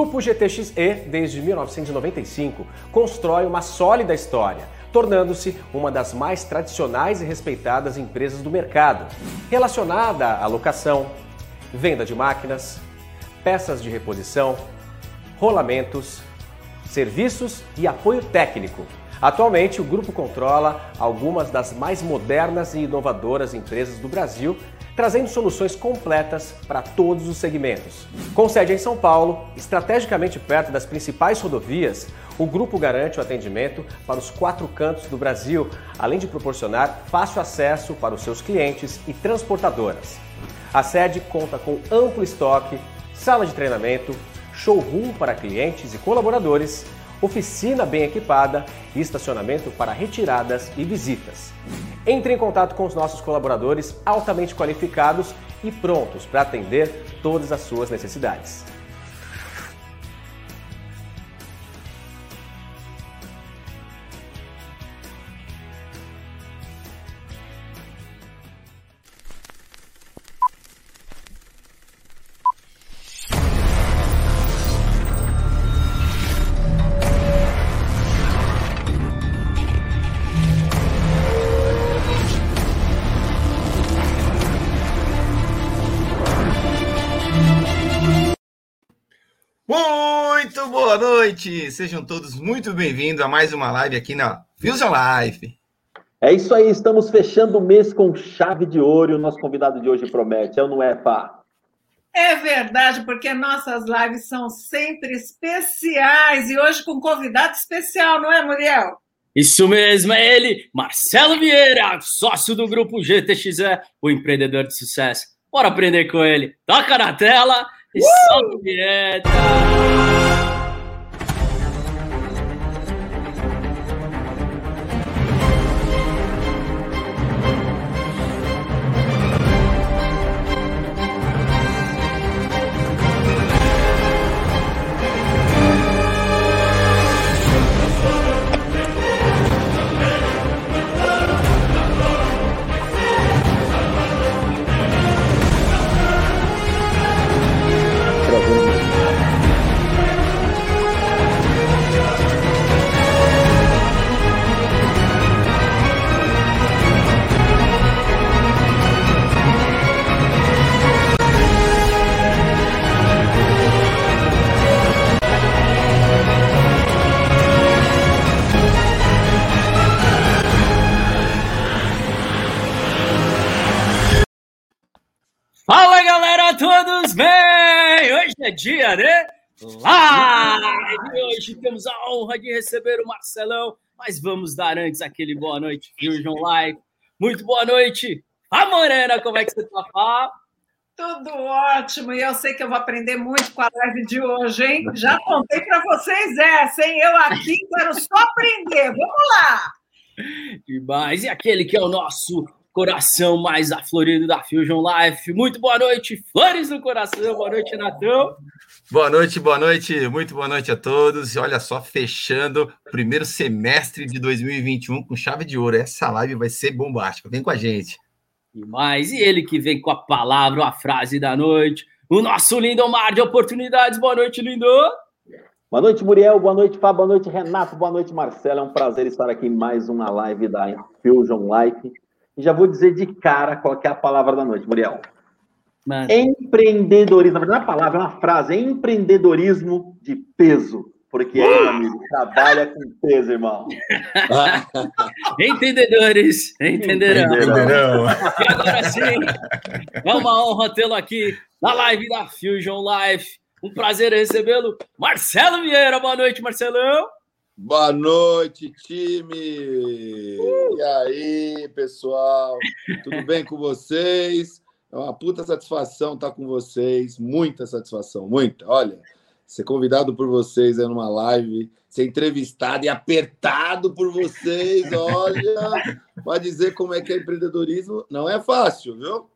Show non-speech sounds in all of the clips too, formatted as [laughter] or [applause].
Grupo GTXE, desde 1995, constrói uma sólida história, tornando-se uma das mais tradicionais e respeitadas empresas do mercado, relacionada à locação, venda de máquinas, peças de reposição, rolamentos, serviços e apoio técnico. Atualmente, o grupo controla algumas das mais modernas e inovadoras empresas do Brasil, trazendo soluções completas para todos os segmentos. Com sede em São Paulo, estrategicamente perto das principais rodovias, o grupo garante o atendimento para os quatro cantos do Brasil, além de proporcionar fácil acesso para os seus clientes e transportadoras. A sede conta com amplo estoque, sala de treinamento, showroom para clientes e colaboradores, oficina bem equipada e estacionamento para retiradas e visitas. Entre em contato com os nossos colaboradores altamente qualificados e prontos para atender todas as suas necessidades. Muito boa noite! Sejam todos muito bem-vindos a mais uma live aqui na Fusion Life. É isso aí, estamos fechando o mês com chave de ouro e o nosso convidado de hoje promete, é ou não é, Pá? É verdade, porque nossas lives são sempre especiais e hoje com um convidado especial, não é, Muriel? Isso mesmo, é ele, Marcelo Vieira, sócio do grupo GTXE, o empreendedor de sucesso. Bora aprender com ele. Toca na tela e solta a vinheta! Dia, né? Live! Hoje temos a honra de receber o Marcelão, mas vamos dar antes aquele boa noite, Fusion Live. Muito boa noite, Fá Morena, como é que você tá, Fá? Tudo ótimo, e eu sei que eu vou aprender muito com a live de hoje, hein? Já contei para vocês essa, hein? Eu aqui quero só aprender, vamos lá! E mais, e aquele que é o nosso coração mais aflorido da Fusion Life. Muito boa noite, flores no coração. Boa noite, Natão. Boa noite, boa noite, muito boa noite a todos. E olha só, fechando o primeiro semestre de 2021 com chave de ouro. Essa live vai ser bombástica. Vem com a gente. E mais, e ele que vem com a palavra, a frase da noite, o nosso lindo mar de oportunidades. Boa noite, lindo. Boa noite, Muriel. Boa noite, Fábio. Boa noite, Renato. Boa noite, Marcelo. É um prazer estar aqui em mais uma live da Fusion Life. E já vou dizer de cara qual é a palavra da noite, Muriel. Mano. Empreendedorismo. Na verdade, não é uma palavra, é uma frase. Empreendedorismo de peso. Porque aí, meu amigo, trabalha com peso, irmão. [laughs] Entendedores, entenderão. Entenderão. E agora sim, é uma honra tê-lo aqui na live da Fusion Life. Um prazer recebê-lo, Marcelo Vieira. Boa noite, Marcelão. Boa noite, time! E aí, pessoal? Tudo bem com vocês? É uma puta satisfação estar com vocês, muita satisfação, muita. Olha, ser convidado por vocês é numa live, ser entrevistado e apertado por vocês, [laughs] olha, para dizer como é que é empreendedorismo, não é fácil, viu?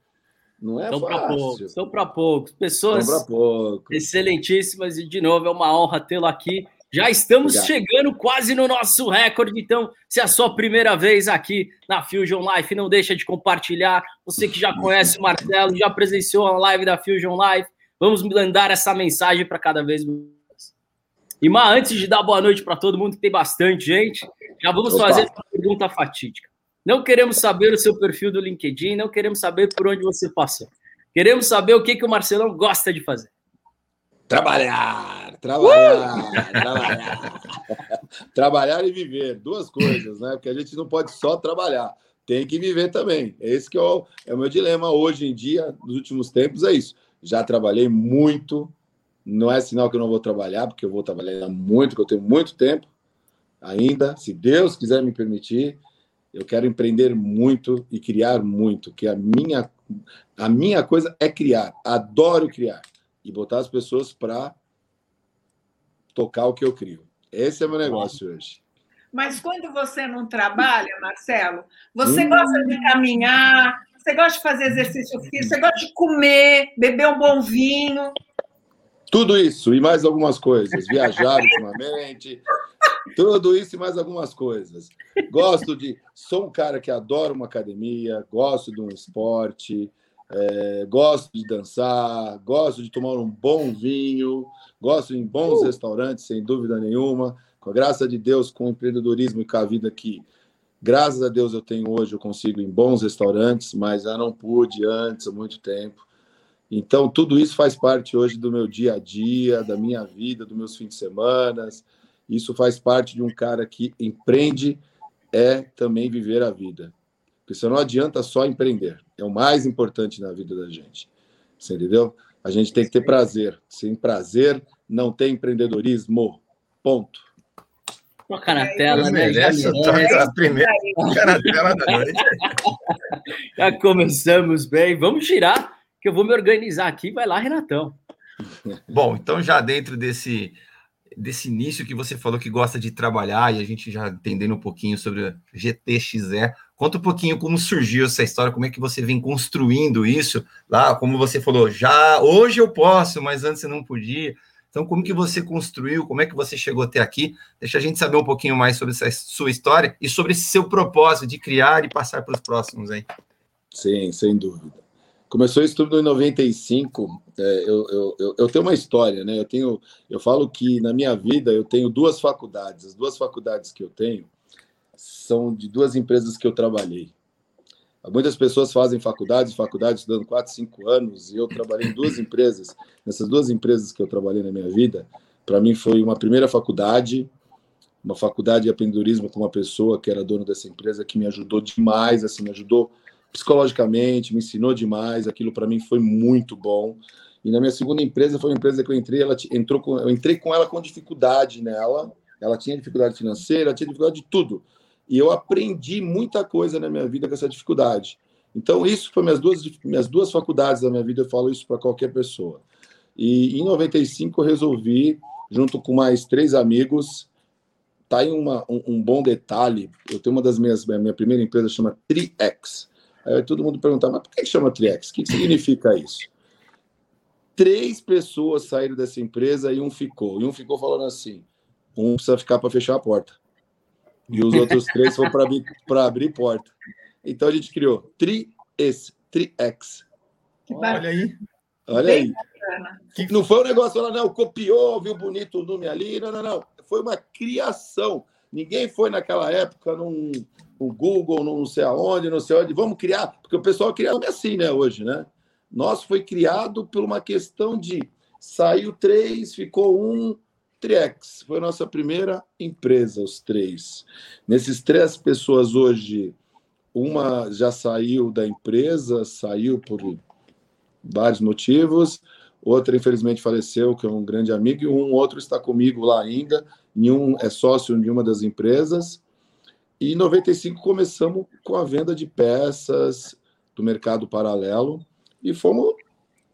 Não é São fácil. poucos, são para poucos. Pessoas São para pouco. excelentíssimas e, de novo, é uma honra tê-lo aqui. Já estamos Obrigado. chegando quase no nosso recorde, então, se é a sua primeira vez aqui na Fusion Life, não deixa de compartilhar. Você que já conhece o Marcelo, já presenciou a live da Fusion Life, vamos mandar essa mensagem para cada vez E Mar, antes de dar boa noite para todo mundo, que tem bastante gente, já vamos Opa. fazer uma pergunta fatídica. Não queremos saber o seu perfil do LinkedIn, não queremos saber por onde você passou. Queremos saber o que, que o Marcelão gosta de fazer. Trabalhar, trabalhar, trabalhar. [laughs] trabalhar e viver, duas coisas, né? Porque a gente não pode só trabalhar, tem que viver também. Esse que é o, é o meu dilema hoje em dia, nos últimos tempos, é isso. Já trabalhei muito, não é sinal que eu não vou trabalhar, porque eu vou trabalhar muito, que eu tenho muito tempo ainda, se Deus quiser me permitir, eu quero empreender muito e criar muito, que a minha a minha coisa é criar, adoro criar e botar as pessoas para tocar o que eu crio. Esse é meu negócio hoje. Mas quando você não trabalha, Marcelo, você gosta de caminhar, você gosta de fazer exercício físico, você gosta de comer, beber um bom vinho. Tudo isso e mais algumas coisas. Viajar [laughs] ultimamente. Tudo isso e mais algumas coisas. Gosto de. Sou um cara que adora uma academia, gosto de um esporte, é, gosto de dançar, gosto de tomar um bom vinho, gosto em bons Uh. restaurantes, sem dúvida nenhuma. Com a graça de Deus, com o empreendedorismo e com a vida que, graças a Deus, eu tenho hoje, eu consigo ir em bons restaurantes, mas já não pude antes, há muito tempo. Então, tudo isso faz parte hoje do meu dia a dia, da minha vida, dos meus fins de semana. Isso faz parte de um cara que empreende, é também viver a vida. Porque você não adianta só empreender. É o mais importante na vida da gente. Você entendeu? A gente tem que ter prazer. Sem prazer, não tem empreendedorismo. Ponto. Toca na tela, né? Tocar a primeira da noite. [laughs] Já começamos bem. Vamos girar, que eu vou me organizar aqui. Vai lá, Renatão. Bom, então já dentro desse desse início que você falou que gosta de trabalhar e a gente já entendendo um pouquinho sobre GTXE, conta um pouquinho como surgiu essa história, como é que você vem construindo isso lá, como você falou, já hoje eu posso, mas antes eu não podia. Então, como que você construiu, como é que você chegou até aqui? Deixa a gente saber um pouquinho mais sobre essa sua história e sobre esse seu propósito de criar e passar para os próximos aí. Sim, sem dúvida. Começou isso tudo em 95. É, eu, eu, eu, eu tenho uma história, né? Eu tenho, eu falo que na minha vida eu tenho duas faculdades. As duas faculdades que eu tenho são de duas empresas que eu trabalhei. Muitas pessoas fazem faculdades, faculdades estudando 4, 5 anos, e eu trabalhei em duas empresas. Nessas duas empresas que eu trabalhei na minha vida, para mim foi uma primeira faculdade, uma faculdade de empreendedorismo com uma pessoa que era dona dessa empresa que me ajudou demais, assim, me ajudou psicologicamente, me ensinou demais, aquilo para mim foi muito bom. E na minha segunda empresa foi uma empresa que eu entrei, ela entrou com, eu entrei com ela com dificuldade nela, ela tinha dificuldade financeira, ela tinha dificuldade de tudo. E eu aprendi muita coisa na minha vida com essa dificuldade. Então isso foi minhas duas minhas duas faculdades da minha vida, eu falo isso para qualquer pessoa. E em 95 eu resolvi, junto com mais três amigos, tá aí uma, um, um bom detalhe. Eu tenho uma das minhas minha primeira empresa chama TriX. Aí todo mundo perguntava, mas por que chama Triex? O que significa isso? Três pessoas saíram dessa empresa e um ficou. E um ficou falando assim: um precisa ficar para fechar a porta. E os outros três foram para abrir, abrir porta. Então a gente criou Tri-X. Tri-X. Olha aí. Olha aí. Que não foi um negócio lá, não, copiou, viu bonito o nome ali. Não, não, não. Foi uma criação. Ninguém foi naquela época num, o Google, não sei aonde, não sei onde, vamos criar, porque o pessoal cria nome assim, né, hoje, né? Nosso foi criado por uma questão de saiu três, ficou um, Triex. Foi nossa primeira empresa, os três. Nesses três pessoas hoje, uma já saiu da empresa, saiu por vários motivos, outra infelizmente faleceu, que é um grande amigo, e um outro está comigo lá ainda, nenhum é sócio de uma das empresas. E em 95 começamos com a venda de peças do mercado paralelo e fomos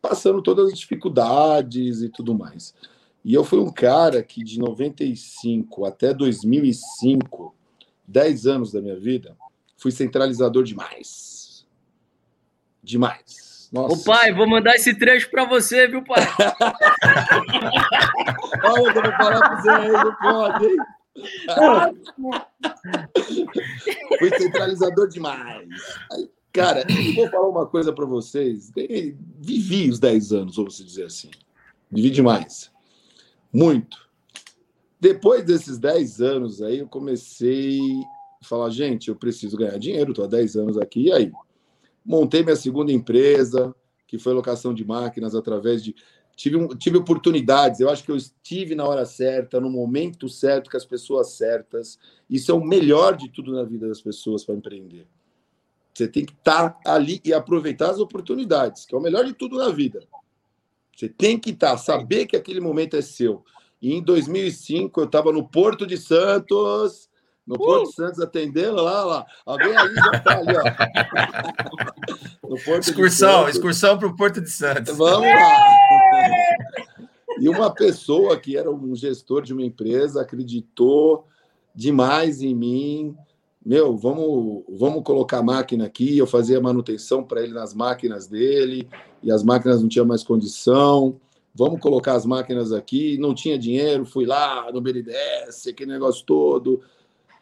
passando todas as dificuldades e tudo mais. E eu fui um cara que de 95 até 2005, 10 anos da minha vida, fui centralizador demais. Demais. Nossa. Ô pai, vou mandar esse trecho para você, viu, pai? [laughs] Olha, eu vou falar pra você aí, não pode, hein? [laughs] Fui centralizador demais. Aí, cara, vou falar uma coisa para vocês. Vivi os 10 anos, vamos dizer assim. Vivi demais. Muito. Depois desses 10 anos aí, eu comecei a falar, gente, eu preciso ganhar dinheiro, estou há 10 anos aqui, e aí? Montei minha segunda empresa, que foi locação de máquinas através de. Tive, tive oportunidades, eu acho que eu estive na hora certa, no momento certo, com as pessoas certas. Isso é o melhor de tudo na vida das pessoas para empreender. Você tem que estar tá ali e aproveitar as oportunidades, que é o melhor de tudo na vida. Você tem que estar, tá, saber que aquele momento é seu. E em 2005, eu estava no Porto de Santos, no Porto de Santos, atendendo lá, lá. Alguém aí já está ali, ó. [laughs] excursão, excursão para o Porto de Santos. Vamos lá. [laughs] E uma pessoa que era um gestor de uma empresa acreditou demais em mim. Meu, vamos, vamos colocar máquina aqui. Eu fazia manutenção para ele nas máquinas dele, e as máquinas não tinham mais condição vamos colocar as máquinas aqui. Não tinha dinheiro, fui lá no BNDES, aquele negócio todo.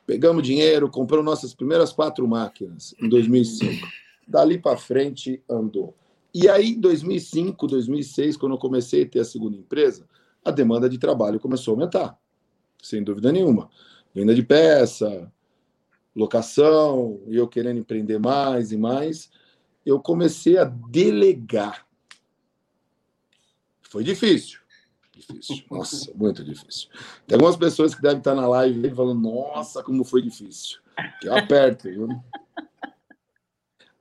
Pegamos dinheiro, compramos nossas primeiras quatro máquinas em 2005. Dali para frente andou. E aí, em 2005, 2006, quando eu comecei a ter a segunda empresa, a demanda de trabalho começou a aumentar, sem dúvida nenhuma. Venda de peça, locação, eu querendo empreender mais e mais, eu comecei a delegar foi difícil. Difícil. Nossa, muito difícil. Tem algumas pessoas que devem estar na live falando, nossa, como foi difícil. Que eu aperto, viu?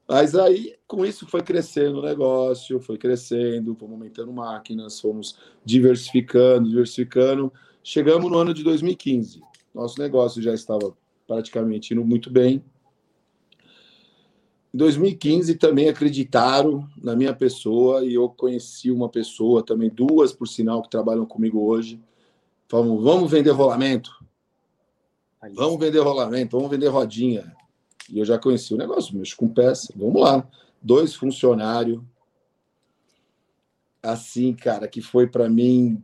Mas aí, com isso, foi crescendo o negócio, foi crescendo, fomos aumentando máquinas, fomos diversificando, diversificando. Chegamos no ano de 2015. Nosso negócio já estava praticamente indo muito bem. Em 2015 também acreditaram na minha pessoa e eu conheci uma pessoa também, duas por sinal, que trabalham comigo hoje. Falamos, vamos vender rolamento. Vamos vender rolamento, vamos vender rodinha. E eu já conheci o negócio, mexo com peça, vamos lá. Dois funcionários. Assim, cara, que foi para mim.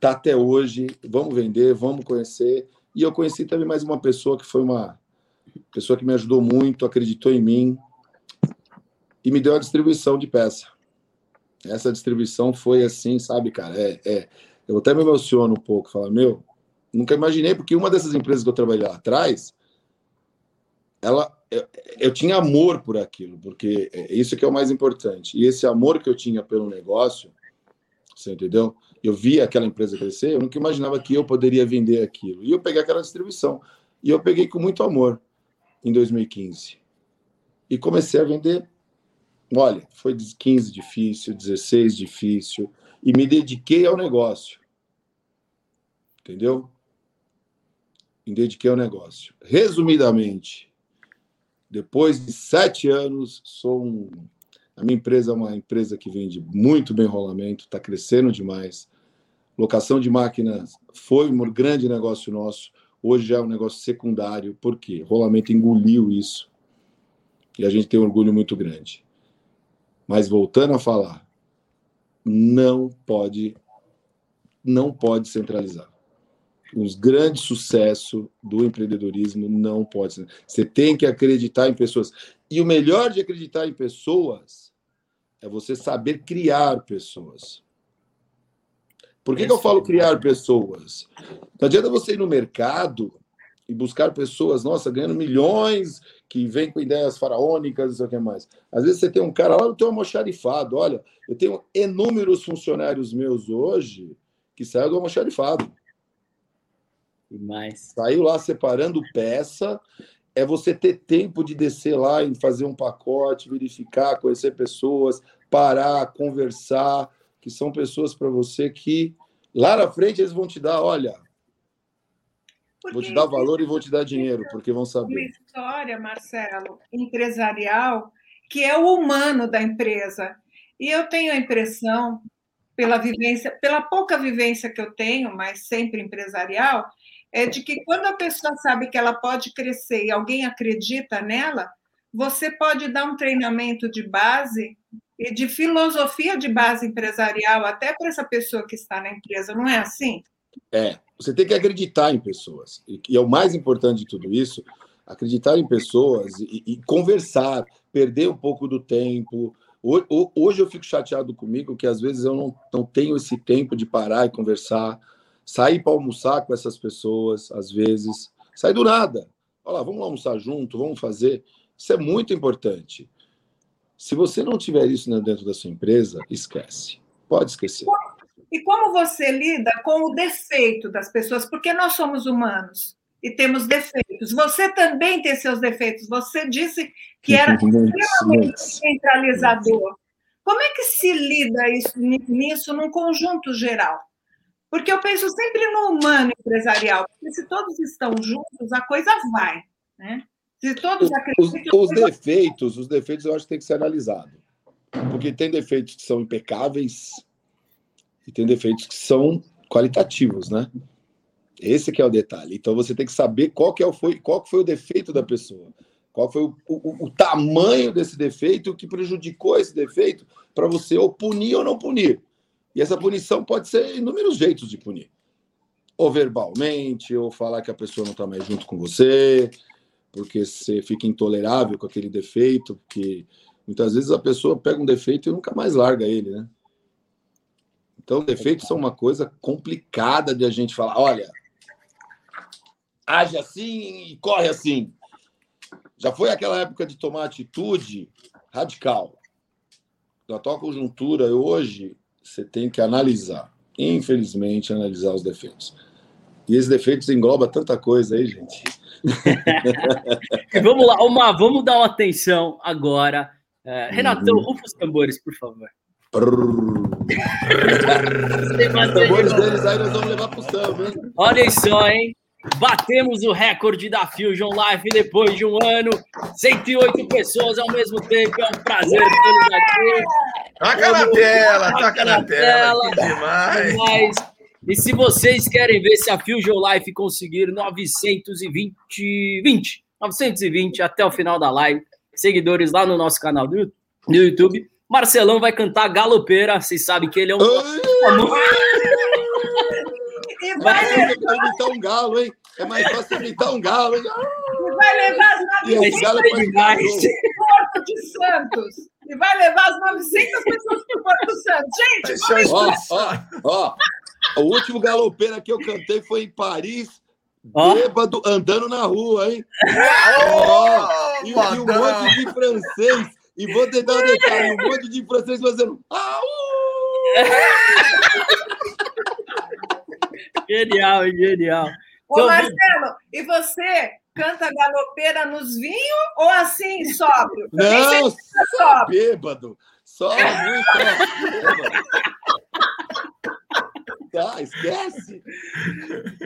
Tá até hoje. Vamos vender, vamos conhecer. E eu conheci também mais uma pessoa que foi uma pessoa que me ajudou muito, acreditou em mim e me deu a distribuição de peça. Essa distribuição foi assim, sabe, cara? É, é, eu até me emociono um pouco, falar, meu, nunca imaginei, porque uma dessas empresas que eu trabalhei lá atrás, ela, eu, eu tinha amor por aquilo, porque é isso que é o mais importante. E esse amor que eu tinha pelo negócio, você entendeu? Eu via aquela empresa crescer, eu nunca imaginava que eu poderia vender aquilo. E eu peguei aquela distribuição. E eu peguei com muito amor em 2015. E comecei a vender. Olha, foi 15 difícil, 16 difícil, e me dediquei ao negócio. Entendeu? Me dediquei ao negócio. Resumidamente, depois de sete anos, sou um. A minha empresa é uma empresa que vende muito bem rolamento, está crescendo demais. Locação de máquinas foi um grande negócio nosso. Hoje já é um negócio secundário, por quê? O rolamento engoliu isso. E a gente tem um orgulho muito grande. Mas voltando a falar, não pode não pode centralizar. Os grandes sucessos do empreendedorismo não pode ser. Você tem que acreditar em pessoas. E o melhor de acreditar em pessoas é você saber criar pessoas. Por que, que eu falo criar pessoas? Não adianta você ir no mercado e buscar pessoas, nossa, ganhando milhões, que vêm com ideias faraônicas, não sei o que mais. Às vezes você tem um cara lá, eu tenho um almoxarifado. Olha, eu tenho inúmeros funcionários meus hoje que saíram do almoxarifado. Demais. Saiu lá separando peça. É você ter tempo de descer lá e fazer um pacote, verificar, conhecer pessoas, parar, conversar que são pessoas para você que lá na frente eles vão te dar, olha, porque vou te dar valor e vou te dar dinheiro, porque vão saber. Uma história, Marcelo, empresarial, que é o humano da empresa. E eu tenho a impressão, pela vivência, pela pouca vivência que eu tenho, mas sempre empresarial, é de que quando a pessoa sabe que ela pode crescer e alguém acredita nela, você pode dar um treinamento de base e de filosofia de base empresarial até para essa pessoa que está na empresa, não é assim? É, você tem que acreditar em pessoas. E, é o mais importante de tudo isso, acreditar em pessoas e, e conversar, perder um pouco do tempo. Hoje eu fico chateado comigo que às vezes eu não, não tenho esse tempo de parar e conversar. Sair para almoçar com essas pessoas, às vezes. Sair do nada. Olha lá, vamos almoçar junto, vamos fazer. Isso é muito importante. Se você não tiver isso dentro da sua empresa, esquece. Pode esquecer. E como você lida com o defeito das pessoas? Porque nós somos humanos e temos defeitos. Você também tem seus defeitos. Você disse que era extremamente centralizador. Como é que se lida isso, nisso num conjunto geral? Porque eu penso sempre no humano empresarial, porque se todos estão juntos, a coisa vai, né? Se todos. Os, os defeitos, os defeitos eu acho que tem que ser analisado. Porque tem defeitos que são impecáveis e tem defeitos que são qualitativos, né? Esse que é o detalhe. Então você tem que saber qual que é o, foi, qual que foi o defeito da pessoa. Qual foi o, o, o tamanho desse defeito, o que prejudicou esse defeito, para você ou punir ou não punir. E essa punição pode ser inúmeros jeitos de punir. Ou verbalmente, ou falar que a pessoa não está mais junto com você, porque você fica intolerável com aquele defeito, porque muitas vezes a pessoa pega um defeito e nunca mais larga ele, né? Então, defeitos são uma coisa complicada de a gente falar. Olha, age assim e corre assim. Já foi aquela época de tomar atitude radical. Na tua conjuntura hoje, você tem que analisar, infelizmente, analisar os defeitos. E esses defeitos engloba tanta coisa aí, gente. [laughs] vamos lá, uma, vamos dar uma atenção agora. Uh, Renatão, uhum. rufa os tambores, por favor. os tambores deles aí nós vamos levar pro samba, hein? Olha só, hein? Batemos o recorde da Fusion Life depois de um ano. 108 pessoas ao mesmo tempo. É um prazer tê-los aqui. Toca na tela, toca na tela. Que demais. E se vocês querem ver se a Fusion Life conseguir 920, 20, 920 até o final da live, seguidores lá no nosso canal do YouTube, Marcelão vai cantar galopeira. Vocês sabem que ele é um. [laughs] E vai imitar um galo, hein? É mais fácil imitar um galo, hein? E vai levar as 900 Porto de Santos. E vai levar as 900 pessoas para o Porto Santos. Gente, ó, ó, ó. O último galopeira que eu cantei foi em Paris, oh. bêbado, andando na rua, hein? Oh, oh, e, e um monte de francês. E vou te dar um detalhe: um monte de francês fazendo. Au! [laughs] Genial, genial. Ô, Marcelo, e você canta galopeira nos vinhos ou assim, sóbrio? Não, só bêbado. Só muito bêbado. Tá, esquece.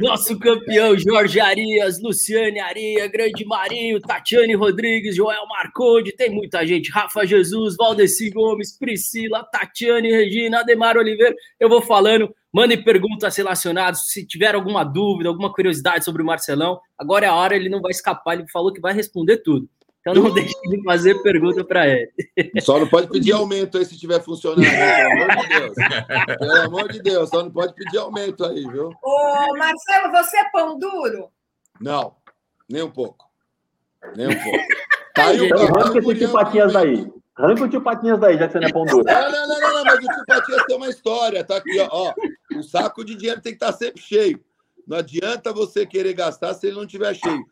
Nosso campeão Jorge Arias, Luciane Aria, Grande Marinho, Tatiane Rodrigues, Joel Marconde, tem muita gente. Rafa Jesus, Valdeci Gomes, Priscila, Tatiane Regina, Ademar Oliveira. Eu vou falando. Mandem perguntas relacionadas. Se tiver alguma dúvida, alguma curiosidade sobre o Marcelão, agora é a hora, ele não vai escapar. Ele falou que vai responder tudo. Então não deixe de fazer pergunta para ele. Só não pode pedir aumento aí se estiver funcionando, pelo amor de Deus. Pelo amor de Deus, só não pode pedir aumento aí, viu? Ô, Marcelo, você é pão duro? Não, nem um pouco. Nem um pouco. [laughs] Tá aí o Arranca esse tio Patinhas daí. Arranca o tio Patinhas daí, já que você não é pão duro. Não, não, não, não, mas o tio Patinhas tem uma história. Tá aqui, ó. ó. O saco de dinheiro tem que estar sempre cheio. Não adianta você querer gastar se ele não estiver cheio.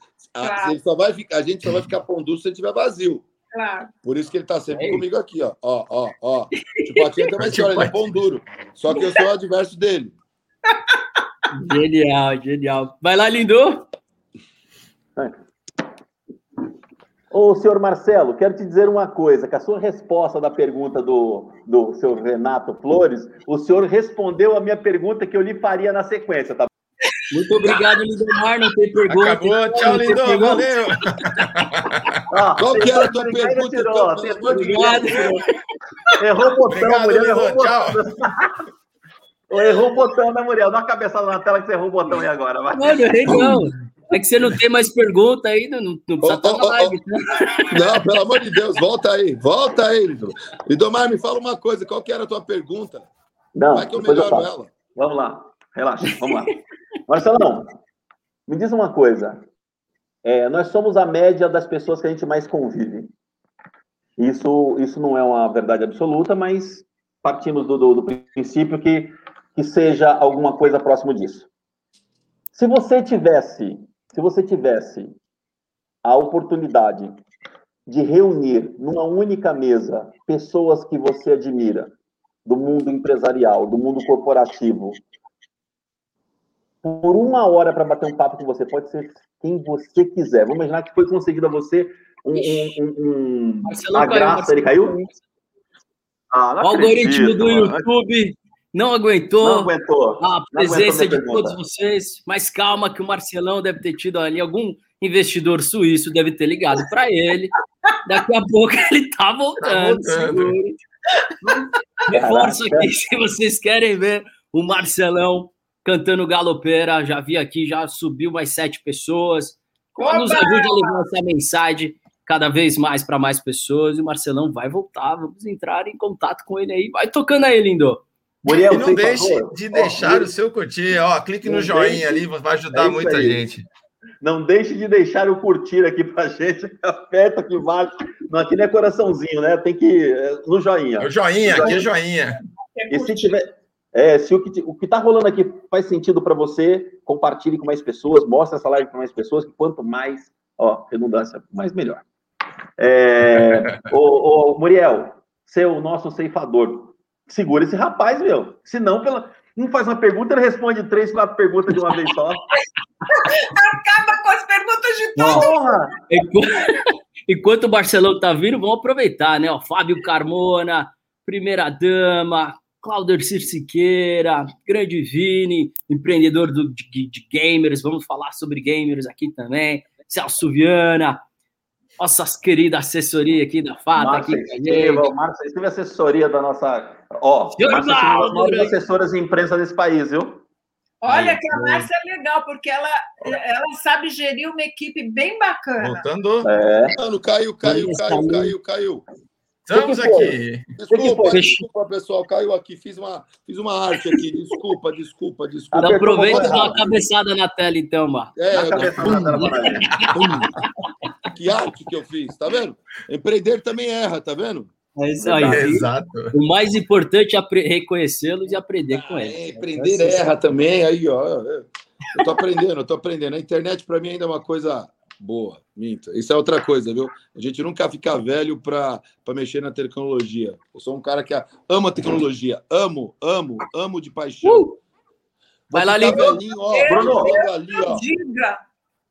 Claro. A, só vai ficar, a gente só vai ficar pão duro se ele estiver vazio. Claro. Por isso que ele está sempre é comigo aqui, ó. Ó, ó, ó. Chicotinho também senhora, ele é pão duro. Só que eu sou o adverso dele. Genial, genial. Vai lá, Lindo. Ô, senhor Marcelo, quero te dizer uma coisa, que a sua resposta da pergunta do, do senhor Renato Flores, o senhor respondeu a minha pergunta que eu lhe faria na sequência, tá muito obrigado, Lindomar. Não tem pergunta. Acabou. Tchau, Lindor. Valeu. Qual que era a tua pergunta? Tirou, então, obrigado. Errou o botão, obrigado, Muriel. Errou Tchau. errou o botão, né, Muriel? Dá uma cabeçada na tela que você errou o botão aí agora. Vai. Não, errei não. É que você não tem mais pergunta ainda, não, não precisa oh, estar na live. Oh, oh. Não, pelo amor de Deus, volta aí, volta aí, Lidomar. Lidomar, me fala uma coisa, qual que era a tua pergunta? Não, Vai que eu melhoro eu ela. Vamos lá, relaxa, vamos lá. Marcelão, me diz uma coisa. É, nós somos a média das pessoas que a gente mais convive. Isso, isso não é uma verdade absoluta, mas partimos do, do, do princípio que, que seja alguma coisa próximo disso. Se você tivesse, se você tivesse a oportunidade de reunir numa única mesa pessoas que você admira, do mundo empresarial, do mundo corporativo, por uma hora para bater um papo com você, pode ser quem você quiser. Vamos imaginar que foi conseguido a você um, um, um, uma graça. Ele caiu? Ah, o algoritmo do YouTube não aguentou, não aguentou a presença aguentou de todos vocês. Mas calma, que o Marcelão deve ter tido ali algum investidor suíço, deve ter ligado para ele. Daqui a pouco [laughs] ele tá voltando. Tá voltando. Reforço aqui, se vocês querem ver o Marcelão cantando galopeira, já vi aqui, já subiu mais sete pessoas. Opa! Nos ajude a levar essa mensagem cada vez mais para mais pessoas. E o Marcelão vai voltar, vamos entrar em contato com ele aí. Vai tocando aí, lindo. Muriel, e não deixe favor. de deixar o seu curtir. Ó, clique no joinha deixe... ali, vai ajudar é muita aí. gente. Não deixe de deixar o curtir aqui pra [laughs] gente. Aperta aqui embaixo. Não, aqui não é coraçãozinho, né? Tem que. É, no joinha. O joinha, aqui é joinha. E se tiver. É, se o que, o que tá rolando aqui faz sentido para você, compartilhe com mais pessoas, mostre essa live para mais pessoas, que quanto mais, ó, redundância, mais melhor. É, [laughs] ô, ô, Muriel, seu nosso ceifador, segura esse rapaz, meu. Senão, pela, não faz uma pergunta, ele responde três, quatro perguntas de uma vez só. [laughs] Acaba com as perguntas de todo Enquanto, [laughs] enquanto o Barcelona tá vindo, vamos aproveitar, né? Ó, Fábio Carmona, primeira dama, Claudio Siqueira, grande Vini, empreendedor do, de, de, gamers, vamos falar sobre gamers aqui também, Celso Viana, nossa querida assessoria aqui da FATA. Márcia, aqui escreva, Márcia, assessoria da nossa. Ó, Márcia, assessoras de imprensa desse país, viu? Olha, que a Márcia é legal, porque ela, ela sabe gerir uma equipe bem bacana. Voltando. É. Caiu, caiu, caiu, caiu, caiu. Estamos aqui. Desculpa, desculpa, pessoal. Caiu aqui. Fiz uma, fiz uma arte aqui. Desculpa, desculpa, desculpa. Então aproveita e dá uma cabeçada na tela, então, Mar. É, que arte que eu fiz, tá vendo? Empreender também erra, tá vendo? É isso aí. É, exato. O mais importante é reconhecê-los e aprender ah, com eles. É, empreender erra também. Aí, ó. Eu tô aprendendo, eu tô aprendendo. A internet, para mim, ainda é uma coisa Boa, minta. Isso é outra coisa, viu? A gente nunca fica velho para mexer na tecnologia. Eu sou um cara que ama tecnologia. Amo, amo, amo de paixão. Uh! Vai lá, ó. Bruno, ali, ó.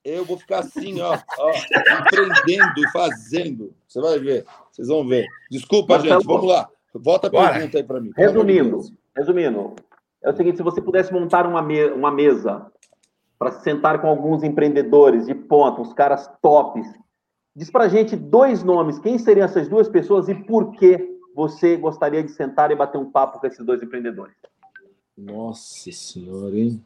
Eu vou ficar assim, ó, ó, empreendendo e fazendo. Você vai ver, vocês vão ver. Desculpa, Mas, gente, vamos lá. Volta a pergunta aí para mim. Resumindo, resumindo, é o seguinte: se você pudesse montar uma, me uma mesa para sentar com alguns empreendedores de ponta, uns caras tops. Diz para gente dois nomes, quem seriam essas duas pessoas e por que você gostaria de sentar e bater um papo com esses dois empreendedores? Nossa senhora, hein?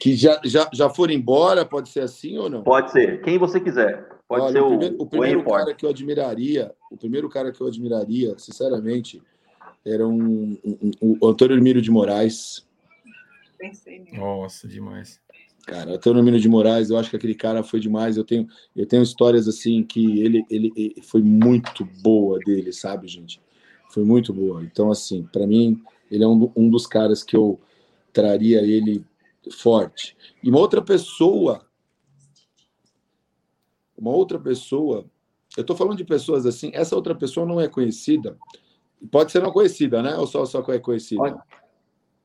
Que já, já, já foram embora, pode ser assim ou não? Pode ser, quem você quiser. Pode Olha, ser o, primeiro, o primeiro o cara que eu admiraria, o primeiro cara que eu admiraria, sinceramente, era um, um, um, o Antônio Hermílio de Moraes. Pensei Nossa, demais. Cara, até o Nomino de Moraes, eu acho que aquele cara foi demais. Eu tenho, eu tenho histórias assim que ele, ele, ele foi muito boa dele, sabe, gente? Foi muito boa. Então, assim, para mim, ele é um, um dos caras que eu traria ele forte. E uma outra pessoa, uma outra pessoa, eu tô falando de pessoas assim, essa outra pessoa não é conhecida. Pode ser não conhecida, né? Ou só, só é conhecida? Pode,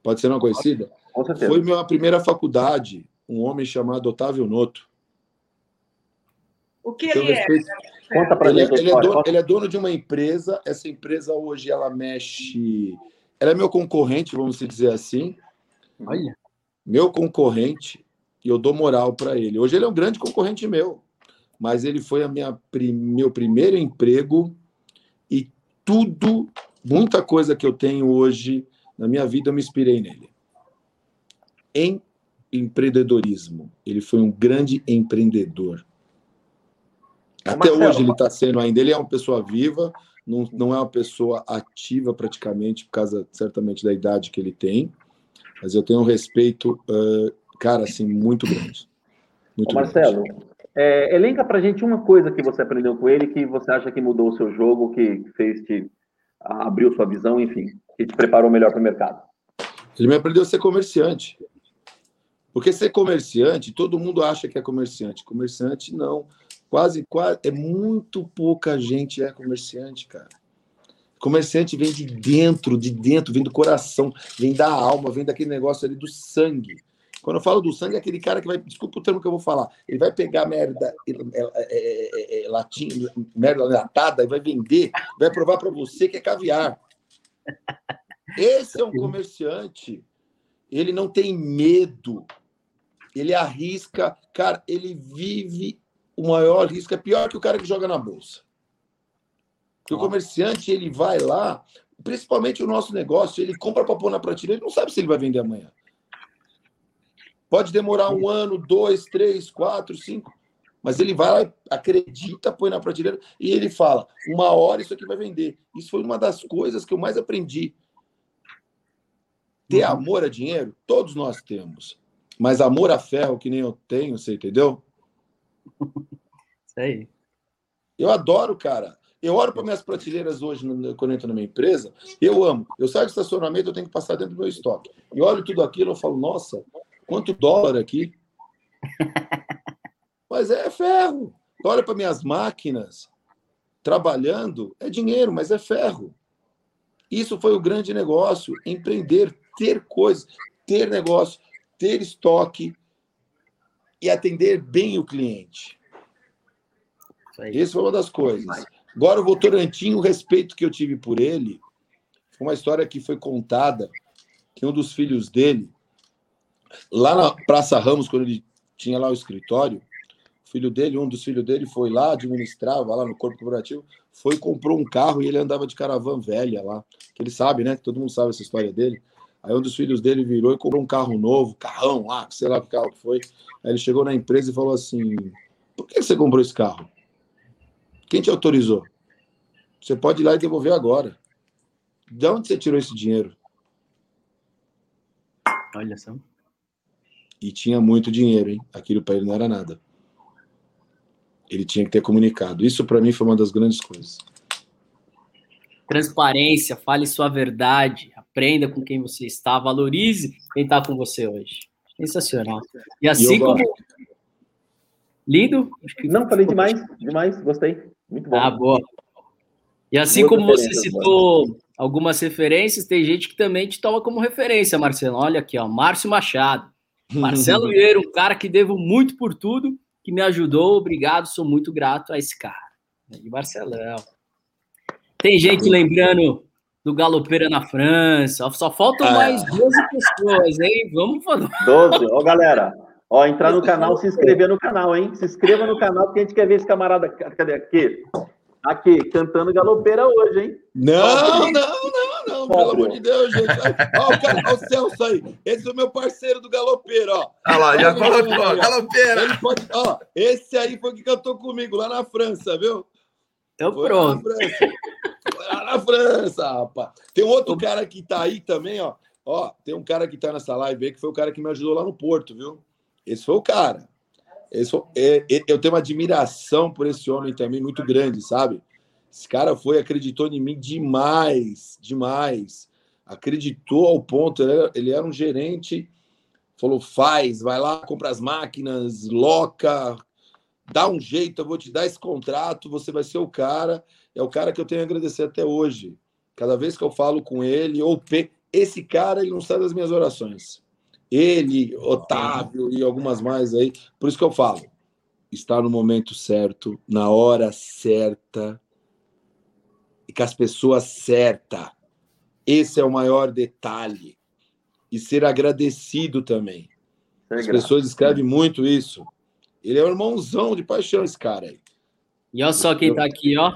Pode ser não conhecida? Foi minha primeira faculdade um homem chamado Otávio Noto. O que ele é? Conta para ele, ele, é dono, ele é dono de uma empresa. Essa empresa hoje ela mexe. Ela é meu concorrente, vamos dizer assim. Olha. Meu concorrente e eu dou moral para ele. Hoje ele é um grande concorrente meu, mas ele foi a minha meu primeiro emprego e tudo, muita coisa que eu tenho hoje na minha vida eu me inspirei nele. Em empreendedorismo. Ele foi um grande empreendedor. Até Marcelo, hoje ele está sendo ainda. Ele é uma pessoa viva, não, não é uma pessoa ativa praticamente, por causa certamente da idade que ele tem. Mas eu tenho um respeito, uh, cara, assim, muito grande. Muito Ô, Marcelo, é, elenca para gente uma coisa que você aprendeu com ele que você acha que mudou o seu jogo, que fez te abriu sua visão, enfim, que te preparou melhor para o mercado. Ele me aprendeu a ser comerciante. Porque ser comerciante, todo mundo acha que é comerciante. Comerciante, não. Quase, quase. É muito pouca gente é comerciante, cara. Comerciante vem de dentro, de dentro, vem do coração, vem da alma, vem daquele negócio ali do sangue. Quando eu falo do sangue, é aquele cara que vai. Desculpa o termo que eu vou falar. Ele vai pegar merda é, é, é, latim, merda latada e vai vender, vai provar para você que é caviar. Esse é um comerciante. Ele não tem medo. Ele arrisca. Cara, ele vive o maior risco. É pior que o cara que joga na bolsa. Porque o comerciante, ele vai lá, principalmente o nosso negócio, ele compra para pôr na prateleira, ele não sabe se ele vai vender amanhã. Pode demorar um ano, dois, três, quatro, cinco, mas ele vai lá, acredita, põe na prateleira e ele fala: uma hora isso aqui vai vender. Isso foi uma das coisas que eu mais aprendi. Ter uhum. amor a dinheiro, todos nós temos. Mas amor a ferro, que nem eu tenho, você entendeu? Isso aí. Eu adoro, cara. Eu olho para minhas prateleiras hoje, quando eu entro na minha empresa, eu amo. Eu saio do estacionamento, eu tenho que passar dentro do meu estoque. E olho tudo aquilo, eu falo, nossa, quanto dólar aqui. [laughs] Mas é ferro. Olha para minhas máquinas, trabalhando, é dinheiro, mas é ferro. Isso foi o grande negócio, empreender, ter coisas, ter negócio, ter estoque e atender bem o cliente. Isso foi uma das coisas. Agora, o Votorantim, o respeito que eu tive por ele, foi uma história que foi contada que um dos filhos dele, lá na Praça Ramos, quando ele tinha lá o escritório, o filho dele, um dos filhos dele, foi lá, administrava lá no corpo corporativo, foi e comprou um carro e ele andava de caravana velha lá. Que ele sabe, né? Todo mundo sabe essa história dele. Aí um dos filhos dele virou e comprou um carro novo, carrão lá, sei lá que carro que foi. Aí ele chegou na empresa e falou assim: Por que você comprou esse carro? Quem te autorizou? Você pode ir lá e devolver agora. De onde você tirou esse dinheiro? Olha só. E tinha muito dinheiro, hein? Aquilo para ele não era nada. Ele tinha que ter comunicado. Isso para mim foi uma das grandes coisas. Transparência, fale sua verdade, aprenda com quem você está, valorize quem está com você hoje. Sensacional. E assim como. Lindo? Não, falei demais, demais, gostei. Muito bom. Ah, boa. E assim como você citou algumas referências, tem gente que também te toma como referência, Marcelo. Olha aqui, ó, Márcio Machado. [laughs] Marcelo Vieira, um cara que devo muito por tudo, que me ajudou. Obrigado, sou muito grato a esse cara. E Marcelão. Tem gente lembrando do Galopeira na França. Só faltam ah, mais 12 pessoas, hein? Vamos falar. 12. Ó, galera. Ó, entrar no canal, se inscrever no canal, hein? Se inscreva no canal, porque a gente quer ver esse camarada. Cadê aqui? Aqui, cantando galopeira hoje, hein? Não, não, não, não, pelo amor de Deus, gente. Ó, o, cara, o Celso aí. Esse é o meu parceiro do galopeira, ó. Olha lá, já colocou, galopeira. Ele pode, ó, esse aí foi que cantou comigo lá na França, viu? Então foi pronto. Lá na França, lá na França rapaz. Tem outro cara que tá aí também, ó. Ó, tem um cara que tá nessa live aí que foi o cara que me ajudou lá no Porto, viu? Esse foi o cara. Esse, é, é, eu tenho uma admiração por esse homem também muito grande, sabe? Esse cara foi, acreditou em mim demais, demais. Acreditou ao ponto, ele era, ele era um gerente, falou: faz, vai lá, compra as máquinas, loca, dá um jeito, eu vou te dar esse contrato, você vai ser o cara. É o cara que eu tenho a agradecer até hoje. Cada vez que eu falo com ele, ou esse cara, ele não sai das minhas orações. Ele, Otávio e algumas mais aí. Por isso que eu falo, está no momento certo, na hora certa e com as pessoas certas. Esse é o maior detalhe. E ser agradecido também. As pessoas escrevem muito isso. Ele é um irmãozão de paixão, esse cara aí. E olha só quem está aqui, ó.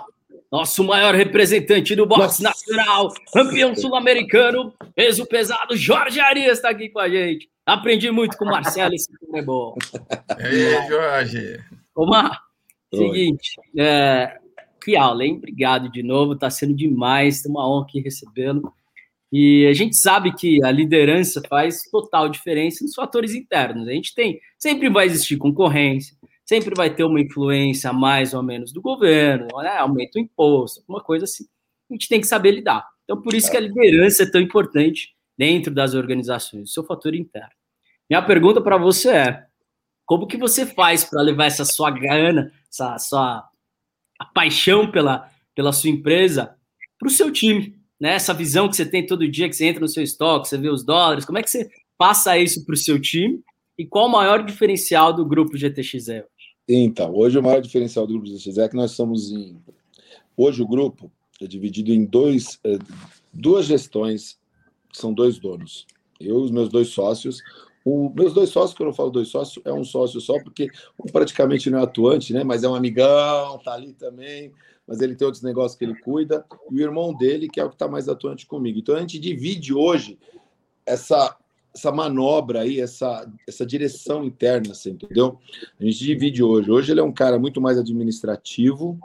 Nosso maior representante do boxe nacional, campeão sul-americano, peso pesado, Jorge Arias está aqui com a gente. Aprendi muito com o Marcelo, esse é bom. E aí, Jorge? Omar, seguinte, é, que aula, hein? Obrigado de novo, está sendo demais, é uma honra aqui recebê-lo. E a gente sabe que a liderança faz total diferença nos fatores internos. A gente tem, sempre vai existir concorrência, sempre vai ter uma influência mais ou menos do governo, né? aumenta o imposto, alguma coisa assim. A gente tem que saber lidar. Então, por isso que a liderança é tão importante dentro das organizações, o seu fator interno. Minha pergunta para você é: como que você faz para levar essa sua gana, essa sua paixão pela, pela sua empresa para o seu time? Né? Essa visão que você tem todo dia, que você entra no seu estoque, você vê os dólares, como é que você passa isso para o seu time? E qual o maior diferencial do grupo GTXE? Então, hoje o maior diferencial do grupo GTXE é que nós somos em. Hoje o grupo é dividido em dois, eh, duas gestões, são dois donos. Eu e os meus dois sócios. O, meus dois sócios, quando eu falo dois sócios, é um sócio só, porque um praticamente não é atuante, né? Mas é um amigão, tá ali também, mas ele tem outros negócios que ele cuida, e o irmão dele, que é o que está mais atuante comigo. Então a gente divide hoje essa, essa manobra aí, essa, essa direção interna, assim, entendeu? A gente divide hoje. Hoje ele é um cara muito mais administrativo,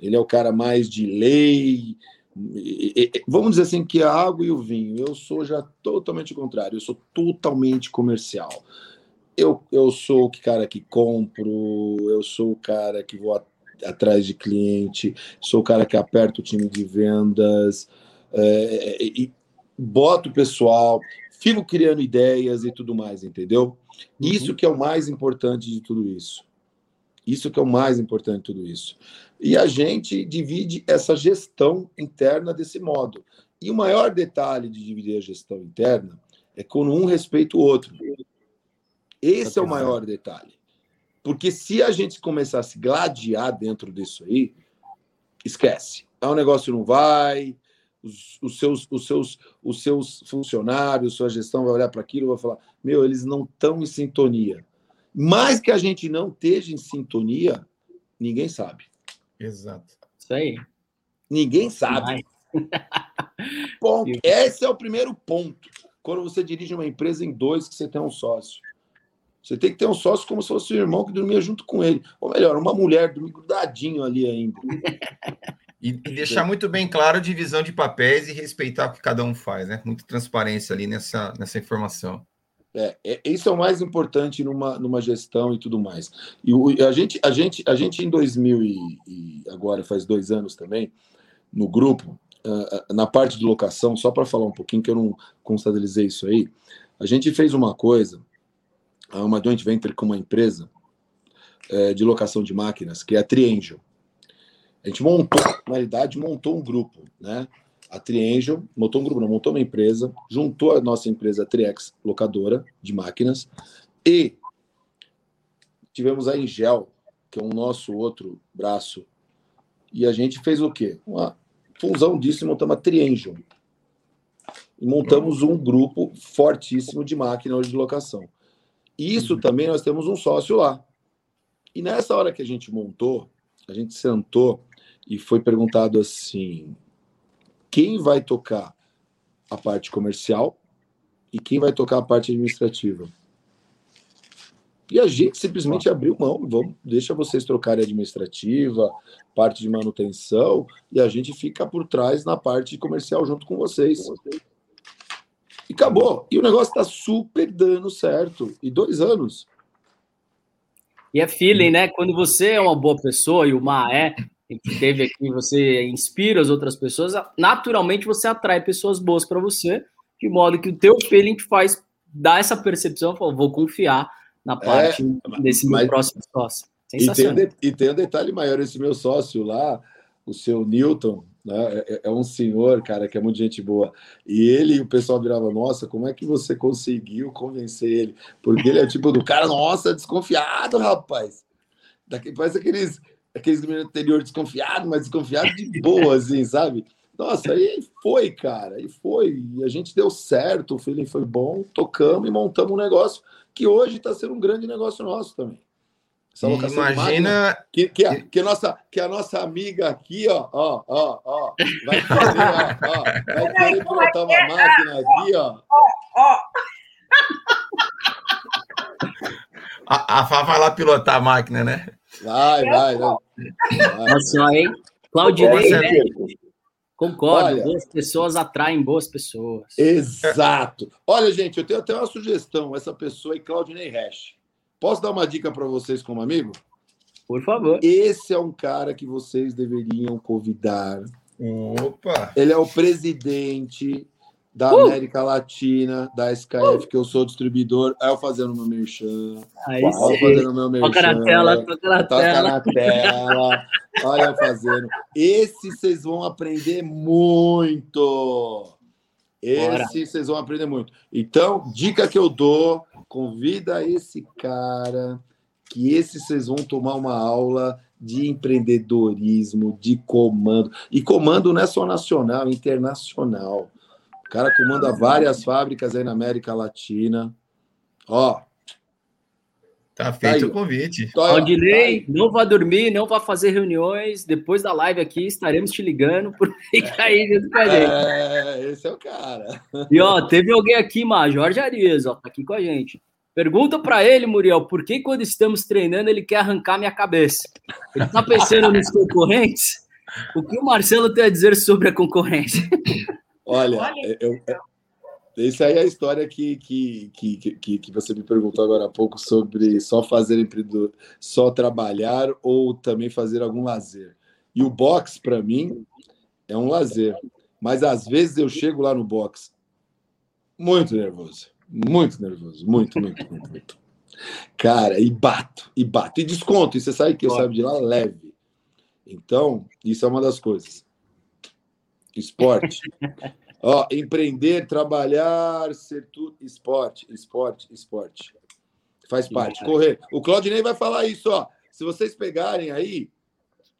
ele é o cara mais de lei, vamos dizer assim que a água e o vinho, eu sou já totalmente o contrário, eu sou totalmente comercial. Eu, eu sou o cara que compro, eu sou o cara que vou atrás de cliente, sou o cara que aperta o time de vendas, é, e boto o pessoal, fico criando ideias e tudo mais, entendeu? Uhum. Isso que é o mais importante de tudo isso. Isso que é o mais importante de tudo isso. E a gente divide essa gestão interna desse modo. E o maior detalhe de dividir a gestão interna é quando um respeita o outro. Esse é o maior detalhe. Porque se a gente começar a se gladiar dentro disso aí, esquece. É um negócio não vai, os, os, seus, os, seus, os seus funcionários, sua gestão vai olhar para aquilo e vai falar: meu, eles não estão em sintonia. Mais que a gente não esteja em sintonia, ninguém sabe. Exato. Isso aí. Ninguém sabe. Ponto. Esse é o primeiro ponto. Quando você dirige uma empresa em dois, que você tem um sócio. Você tem que ter um sócio como se fosse um irmão que dormia junto com ele. Ou melhor, uma mulher dormir grudadinho ali ainda. [laughs] E, e, deixar muito bem claro a divisão de papéis e respeitar o que cada um faz, né? Muita transparência ali nessa, nessa informação. É, é, isso é o mais importante numa, numa gestão e tudo mais. E o, a, gente, a, gente, a gente, em 2000 e, e agora faz dois anos também, no grupo, uh, na parte de locação, só para falar um pouquinho, que eu não constabilizei isso aí, a gente fez uma coisa, uma joint venture com uma empresa uh, de locação de máquinas, que é a Triangel. A gente montou, na realidade, montou um grupo, né? a Triangel, montou um grupo, não, montou uma empresa, juntou a nossa empresa a Triex Locadora de máquinas e tivemos a Ingel, que é o nosso outro braço, e a gente fez o quê? Uma fusão disso e montamos a Triangel. E montamos um grupo fortíssimo de máquina hoje de locação. Isso uhum. também nós temos um sócio lá. E nessa hora que a gente montou, a gente sentou e foi perguntado assim: quem vai tocar a parte comercial e quem vai tocar a parte administrativa. E a gente simplesmente abriu mão, vamos, deixa vocês trocarem administrativa, parte de manutenção, e a gente fica por trás na parte comercial junto com vocês. E acabou. E o negócio está super dando certo. E dois anos. E é feeling, né? Quando você é uma boa pessoa, e o Mar é, que teve aqui, você inspira as outras pessoas, naturalmente você atrai pessoas boas para você, de modo que o teu feeling te faz dar essa percepção, fala, vou confiar na é, parte é, desse meu próximo sócio. E tem, um de, e tem um detalhe maior, esse meu sócio lá, o seu Newton, né, é, é, um senhor, cara, que é muito gente boa. E ele, o pessoal virava, nossa, como é que você conseguiu convencer ele? Porque ele é tipo do cara, nossa, desconfiado, rapaz. Daqui, parece aqueles aqueles do interior desconfiado, mas desconfiado de boa, assim, sabe? Nossa, aí foi, cara, aí foi. E a gente deu certo, o feeling foi bom, tocamos e montamos um negócio que hoje está sendo um grande negócio nosso também. Essa Imagina que, que, a, que, a nossa, que a nossa amiga aqui, ó, ó, ó, ó, vai fazer, ó, ó, vai querer pilotar uma máquina aqui, ó. Ó, [laughs] A, a Fá vai lá pilotar a máquina, né? Vai, vai, vai. Olha só, hein? Claudinei, né? Concordo, Olha, boas pessoas atraem boas pessoas. Exato. Olha, gente, eu tenho até uma sugestão. Essa pessoa é Claudinei Hash. Posso dar uma dica para vocês como amigo? Por favor. Esse é um cara que vocês deveriam convidar. Opa! Ele é o presidente da uh! América Latina, da SKF, uh! que eu sou distribuidor. Aí eu fazendo meu merchan. Aí eu fazendo meu merchan. Toca na tela, toca na toca tela. na tela. Olha eu fazendo. Esse vocês vão aprender muito. Esse vocês vão aprender muito. Então, dica que eu dou, convida esse cara, que esse vocês vão tomar uma aula de empreendedorismo, de comando. E comando não é só nacional, é internacional. O cara comanda várias fábricas aí na América Latina. Ó. Tá feito tá o convite. Aldinei, tá não vá dormir, não vá fazer reuniões. Depois da live aqui, estaremos te ligando por ficar [laughs] aí dentro com a gente. É, esse é o cara. E ó, teve alguém aqui, Major Arias, ó, tá aqui com a gente. Pergunta para ele, Muriel, por que quando estamos treinando ele quer arrancar minha cabeça? Ele tá pensando nos concorrentes? O que o Marcelo tem a dizer sobre a concorrência? Olha, Olha eu, isso aí é a história que, que, que, que, que você me perguntou agora há pouco sobre só fazer só trabalhar ou também fazer algum lazer. E o box, para mim, é um lazer. Mas às vezes eu chego lá no box muito nervoso. Muito nervoso. Muito, muito, muito, muito. Cara, e bato, e bato. E desconto. E você sabe que eu saio de lá leve. Então, isso é uma das coisas. Esporte. Ó, empreender, trabalhar, ser tudo. Esporte, esporte, esporte. Faz parte. Correr. O Claudinei vai falar isso, ó. Se vocês pegarem aí,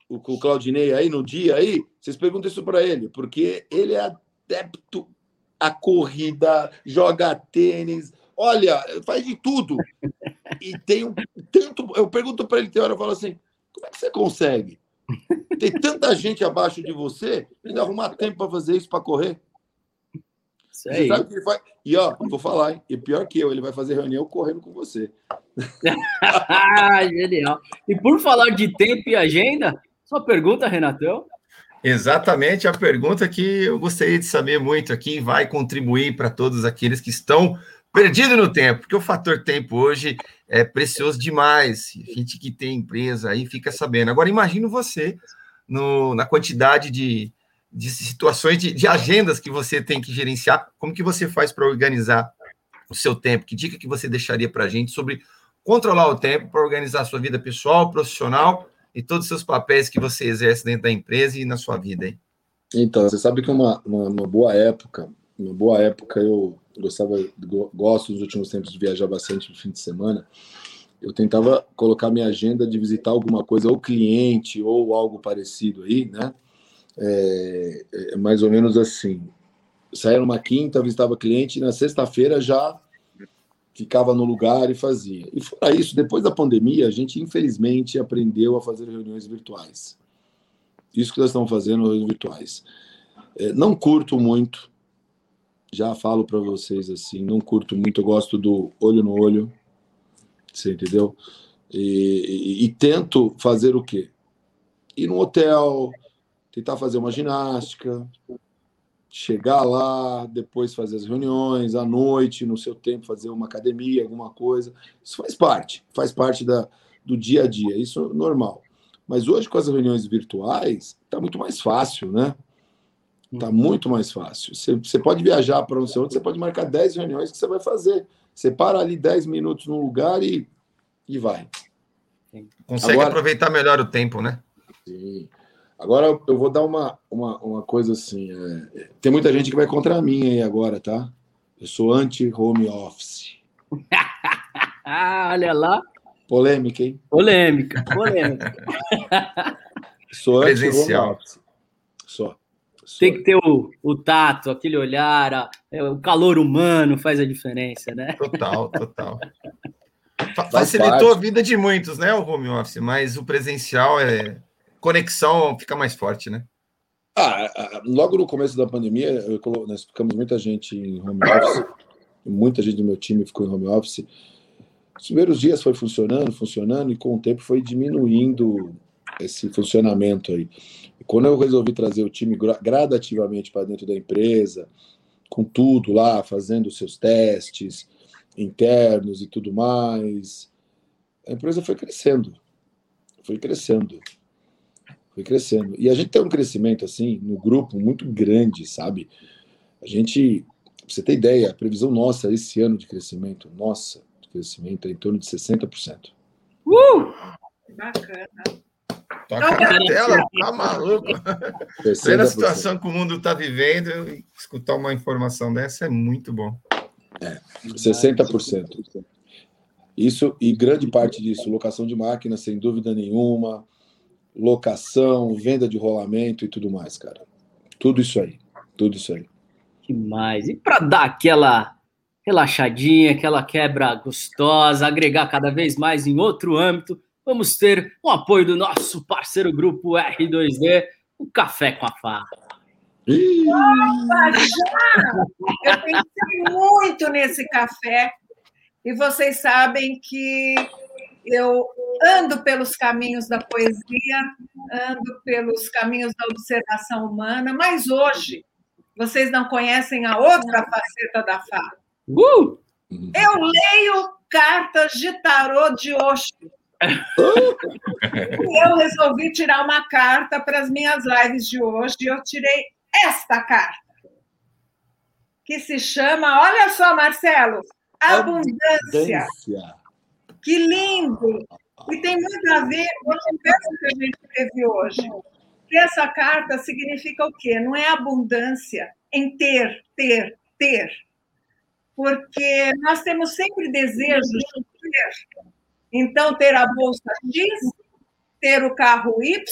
o, o Claudinei aí no dia aí, vocês perguntam isso para ele, porque ele é adepto à corrida, joga tênis, olha, faz de tudo. E tem um tanto. Eu pergunto para ele, tem hora eu falo assim: como é que você consegue? Tem tanta gente abaixo de você, ainda arrumar tempo para fazer isso para correr. Isso aí. Sabe que ele faz... E ó, vou falar, hein? E pior que eu, ele vai fazer reunião correndo com você. [laughs] Genial. E por falar de tempo e agenda, sua pergunta, Renatão? Exatamente a pergunta que eu gostaria de saber muito aqui, vai contribuir para todos aqueles que estão perdidos no tempo, porque o fator tempo hoje é precioso demais. Gente que tem empresa aí fica sabendo. Agora, imagino você no, na quantidade de, de situações, de, de, agendas que você tem que gerenciar, como que você faz para organizar o seu tempo? Que dica que você deixaria para a gente sobre controlar o tempo para organizar a sua vida pessoal, profissional e todos os seus papéis que você exerce dentro da empresa e na sua vida? Hein? Então, você sabe que uma, uma, uma boa época, uma boa época eu gostava, gosto nos últimos tempos de viajar bastante no fim de semana, eu tentava colocar minha agenda de visitar alguma coisa, ou cliente, ou algo parecido aí, né? É, é mais ou menos assim. Saía numa quinta, visitava cliente, e na sexta-feira já ficava no lugar e fazia. E fora isso, depois da pandemia, a gente infelizmente aprendeu a fazer reuniões virtuais. Isso que nós estamos fazendo, reuniões virtuais. É, não curto muito, já falo para vocês assim, não curto muito, eu gosto do olho no olho, você entendeu? E, e, e tento fazer o quê? Ir no hotel, tentar fazer uma ginástica, chegar lá, depois fazer as reuniões, à noite, no seu tempo, fazer uma academia, alguma coisa. Isso faz parte, faz parte da, do dia a dia, isso é normal. Mas hoje, com as reuniões virtuais, está muito mais fácil, né? Está muito mais fácil. Você, você pode viajar para um onde, você pode marcar 10 reuniões que você vai fazer. Você para ali 10 minutos no lugar e, e vai. Consegue Agora, aproveitar melhor o tempo, né? Sim. Agora eu vou dar uma, uma, uma coisa assim. É, tem muita gente que vai contra mim aí agora, tá? Eu sou anti-home office. [laughs] Olha lá. Polêmica, hein? Polêmica, polêmica. [laughs] sou anti-home office. Só. Tem que ter o, o tato, aquele olhar, a, é, o calor humano faz a diferença, né? Total, total. Facilitou a vida de muitos, né, o home office, mas o presencial é conexão fica mais forte, né? Ah, logo no começo da pandemia, eu, nós ficamos muita gente em home office, muita gente do meu time ficou em home office. Os primeiros dias foi funcionando, funcionando, e com o tempo foi diminuindo esse funcionamento aí. E quando eu resolvi trazer o time gradativamente para dentro da empresa, com tudo lá, fazendo seus testes internos e tudo mais, a empresa foi crescendo. Foi crescendo. Foi crescendo. E a gente tem um crescimento, assim, no grupo muito grande, sabe? A gente você ter ideia, a previsão nossa esse ano de crescimento, nossa, de crescimento é em torno de 60%. Uh! Bacana. Toca então, na tela, tá maluco. Pela situação que o mundo está vivendo, escutar uma informação dessa é muito bom. É, 60%. Isso, e grande parte disso, locação de máquinas, sem dúvida nenhuma, locação, venda de rolamento e tudo mais, cara. Tudo isso aí. Tudo isso aí. Demais. E para dar aquela relaxadinha, aquela quebra gostosa, agregar cada vez mais em outro âmbito, vamos ter o apoio do nosso parceiro grupo R2D, o Café com a Fá. Opa, já! Eu pensei muito nesse café e vocês sabem que eu ando pelos caminhos da poesia, ando pelos caminhos da observação humana, mas hoje vocês não conhecem a outra faceta da Fá. Uh! Eu leio cartas de tarô de Osho. e eu resolvi tirar uma carta para as minhas lives de hoje e eu tirei esta carta, que se chama, olha só, Marcelo, Abundância. Abundância. Que lindo! E tem muito a ver com o texto que a gente teve hoje. Que essa carta significa o quê? Não é abundância em ter, ter, ter. Porque nós temos sempre desejos de ter. Então, ter a bolsa X, ter o carro Y,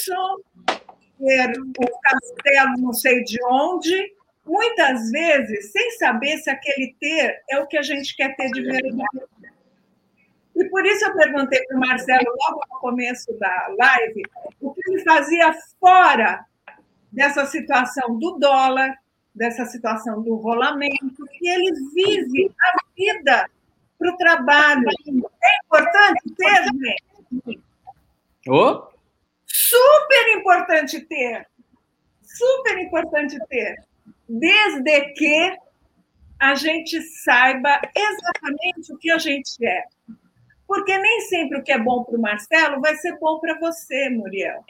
ter o castelo não sei de onde, muitas vezes sem saber se aquele ter é o que a gente quer ter de verdade. E por isso eu perguntei para o Marcelo, logo no começo da live, o que ele fazia fora dessa situação do dólar, dessa situação do rolamento, que ele vive a vida para o trabalho. É importante ter, gente? Oh? Super importante ter. Super importante ter. Desde que a gente saiba exatamente o que a gente é. Porque nem sempre o que é bom para o Marcelo vai ser bom para você, Muriel.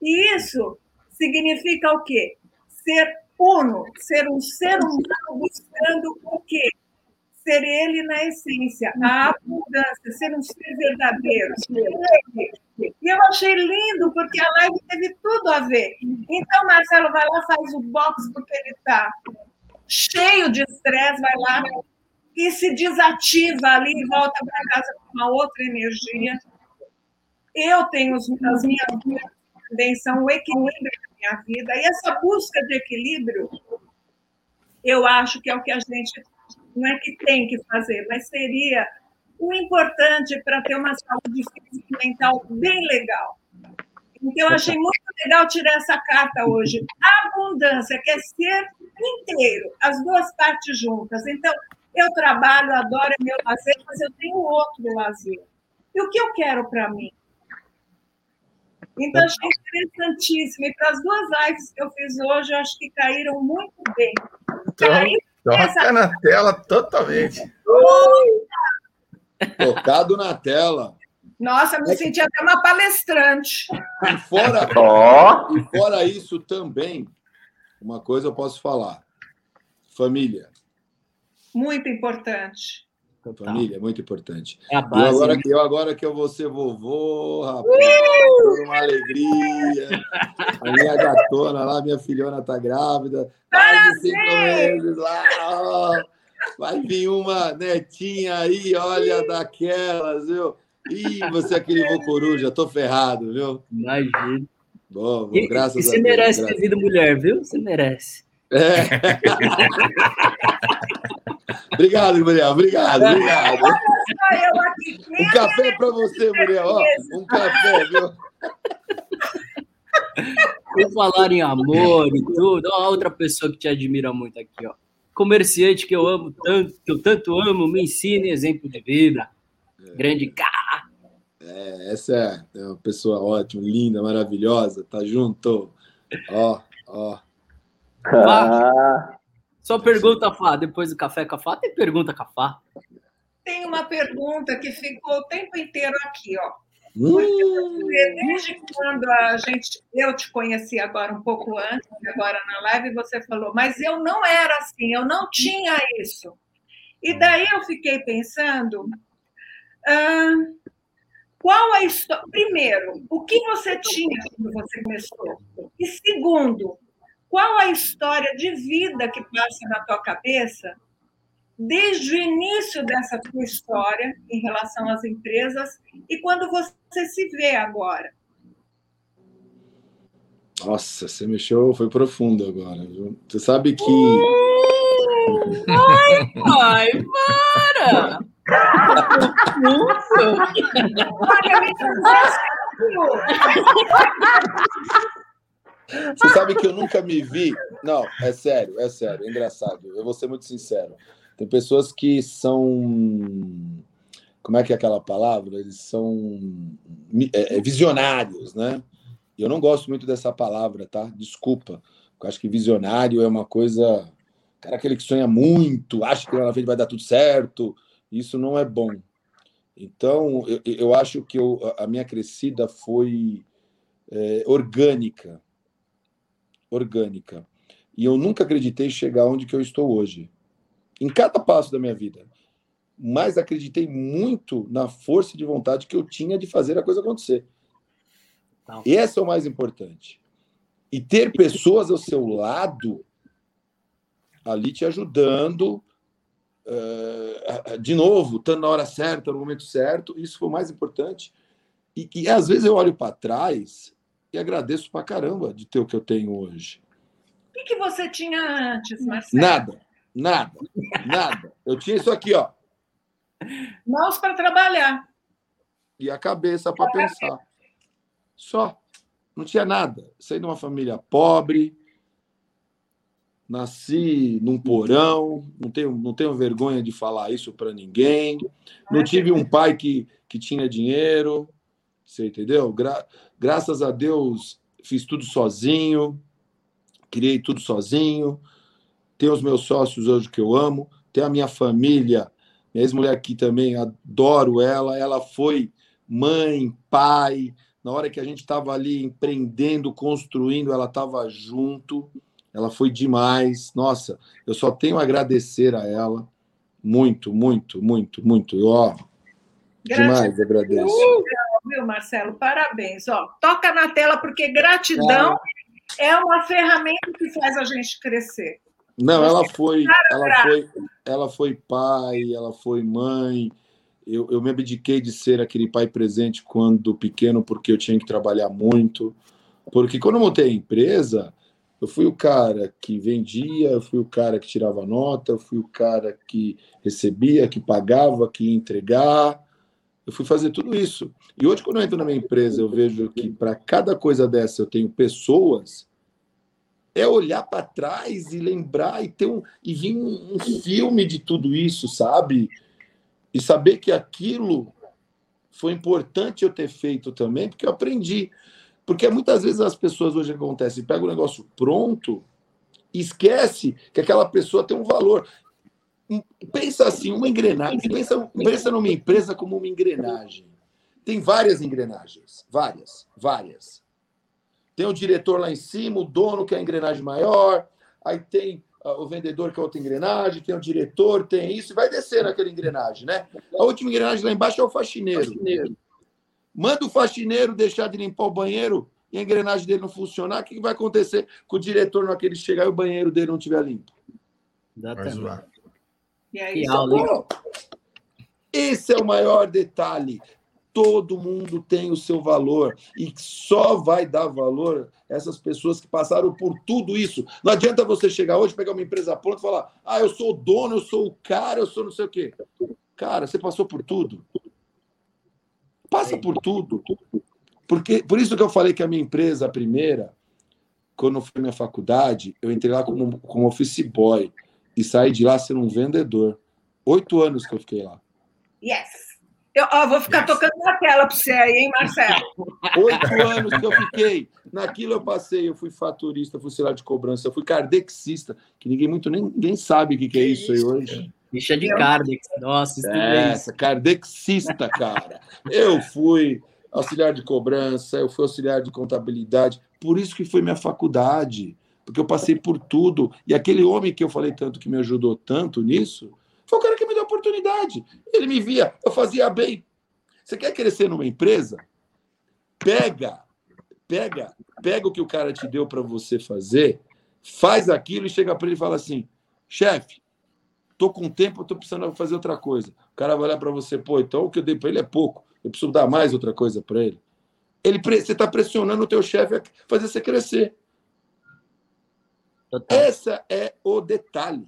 E isso significa o quê? Ser uno, ser um ser humano buscando o quê? Ser ele na essência, a abundância, ser um ser verdadeiro. E eu achei lindo, porque a live teve tudo a ver. Então, Marcelo vai lá, faz o box, porque ele está cheio de estresse, vai lá, e se desativa ali e volta para casa com uma outra energia. Eu tenho as minhas também são o equilíbrio da minha vida. E essa busca de equilíbrio, eu acho que é o que a gente não é que tem que fazer, mas seria o importante para ter uma saúde física e mental bem legal. Então, eu achei muito legal tirar essa carta hoje. Abundância, quer ser inteiro, as duas partes juntas. Então, eu trabalho, adoro meu lazer, mas eu tenho outro lazer. E o que eu quero para mim? Então, achei interessantíssimo. E para as duas lives que eu fiz hoje, eu acho que caíram muito bem. Então, toca essa... na tela totalmente. Tocado na tela. Nossa, me senti até uma palestrante. E fora, oh. e fora isso também, uma coisa eu posso falar. Família. Muito importante. Família, é muito importante. É a base, eu, agora, né? eu agora que eu vou ser vovô, rapaz, uh! uma alegria. A minha gatona lá, minha filhona tá grávida, quase cinco meses lá. Ó. Vai vir uma netinha aí, olha, daquelas, viu? Ih, você é aquele vô coruja, tô ferrado, viu? Imagina. Bom, bom graças e, e a Deus. Você merece ter vida mulher, viu? Você merece. É. [laughs] obrigado, Muriel. Obrigado, obrigado. Um café para você, Muriel. Ó, um café, viu? Por falar em amor e tudo, ó, outra pessoa que te admira muito aqui, ó. Comerciante que eu amo tanto, que eu tanto amo, me ensina exemplo de vida. É. Grande K. É, essa é uma pessoa ótima, linda, maravilhosa. Tá junto. Ó, ó. Fá, só pergunta, Fá, depois do café com a Fá, tem pergunta com a Fá? Tem uma pergunta que ficou o tempo inteiro aqui, ó. Hum. Desde quando a gente, eu te conheci agora um pouco antes, agora na live você falou, mas eu não era assim, eu não tinha isso. E daí eu fiquei pensando, ah, qual a história? Primeiro, o que você tinha quando você começou? E segundo, qual a história de vida que passa na tua cabeça desde o início dessa tua história em relação às empresas e quando você se vê agora? Nossa, você mexeu, foi profundo agora. Viu? Você sabe que. Ai, pai, para! Você sabe que eu nunca me vi. Não, é sério, é sério, é engraçado. Eu vou ser muito sincero. Tem pessoas que são. Como é que é aquela palavra? Eles são é, é, visionários, né? Eu não gosto muito dessa palavra, tá? Desculpa. Eu acho que visionário é uma coisa. Cara, aquele que sonha muito, acha que lá na frente vai dar tudo certo. Isso não é bom. Então, eu, eu acho que eu, a minha crescida foi é, orgânica. Orgânica. E eu nunca acreditei chegar onde que eu estou hoje em cada passo da minha vida. Mas acreditei muito na força de vontade que eu tinha de fazer a coisa acontecer. Não. Esse é o mais importante. E ter pessoas ao seu lado ali te ajudando, uh, de novo, estando na hora certa, no momento certo, isso foi o mais importante. E que às vezes eu olho para trás e agradeço para caramba de ter o que eu tenho hoje. O que, que você tinha antes, Marcelo? Nada. Nada, nada. Eu tinha isso aqui, ó. Mãos para trabalhar. E a cabeça para pensar. Só. Não tinha nada. Saí de uma família pobre, nasci num porão, não tenho, não tenho vergonha de falar isso para ninguém. Não tive um pai que, que tinha dinheiro, você entendeu? Gra graças a Deus fiz tudo sozinho, criei tudo sozinho. Tenho os meus sócios hoje que eu amo, tenho a minha família, minha ex-mulher aqui também, adoro ela, ela foi mãe, pai, na hora que a gente estava ali empreendendo, construindo, ela estava junto, ela foi demais, nossa, eu só tenho a agradecer a ela, muito, muito, muito, muito, eu, ó, demais agradeço. Viu, Marcelo? Parabéns. Ó, toca na tela, porque gratidão é. é uma ferramenta que faz a gente crescer. Não, ela foi, ela foi, ela foi pai, ela foi mãe. Eu, eu me abdiquei de ser aquele pai presente quando pequeno, porque eu tinha que trabalhar muito. Porque quando eu montei a empresa, eu fui o cara que vendia, eu fui o cara que tirava nota, eu fui o cara que recebia, que pagava, que ia entregar. Eu fui fazer tudo isso. E hoje, quando eu entro na minha empresa, eu vejo que para cada coisa dessa eu tenho pessoas é olhar para trás e lembrar e ter um e vir um, um, filme de tudo isso, sabe? E saber que aquilo foi importante eu ter feito também, porque eu aprendi. Porque muitas vezes as pessoas hoje acontece, pega o negócio pronto esquece que aquela pessoa tem um valor. Pensa assim, uma engrenagem, pensa, pensa numa empresa como uma engrenagem. Tem várias engrenagens, várias, várias. Tem o diretor lá em cima, o dono que é a engrenagem maior, aí tem uh, o vendedor que é outra engrenagem, tem o diretor, tem isso, e vai descendo aquela engrenagem, né? A última engrenagem lá embaixo é o faxineiro. faxineiro. Manda o faxineiro deixar de limpar o banheiro e a engrenagem dele não funcionar, o que vai acontecer com o diretor na hora que ele chegar e o banheiro dele não estiver limpo? Vai zoar. E aí, aula, esse é o maior detalhe todo mundo tem o seu valor e só vai dar valor essas pessoas que passaram por tudo isso. Não adianta você chegar hoje, pegar uma empresa pronta e falar: ah, eu sou o dono, eu sou o cara, eu sou não sei o quê. Cara, você passou por tudo. Passa por tudo. Porque, por isso que eu falei que a minha empresa, a primeira, quando foi minha faculdade, eu entrei lá como, como office boy e saí de lá sendo um vendedor. Oito anos que eu fiquei lá. Yes. Eu ó, vou ficar tocando na tela para você aí, hein, Marcelo? Oito anos que eu fiquei. Naquilo eu passei, eu fui faturista, fui lá de cobrança, eu fui cardexista, que ninguém muito nem ninguém sabe o que, que é isso aí hoje. Bicha de Kardex, nossa, Essa, Kardexista, cara. Eu fui auxiliar de cobrança, eu fui auxiliar de contabilidade. Por isso que foi minha faculdade, porque eu passei por tudo. E aquele homem que eu falei tanto, que me ajudou tanto nisso, foi o cara que me deu a oportunidade. Ele me via, eu fazia bem. Você quer crescer numa empresa? Pega, pega, pega o que o cara te deu para você fazer, faz aquilo e chega para ele e fala assim: chefe, tô com tempo, tô precisando fazer outra coisa. O cara vai olhar para você, pô, então o que eu dei para ele é pouco, eu preciso dar mais outra coisa para ele. ele. Você está pressionando o teu chefe a fazer você crescer. Total. Essa é o detalhe.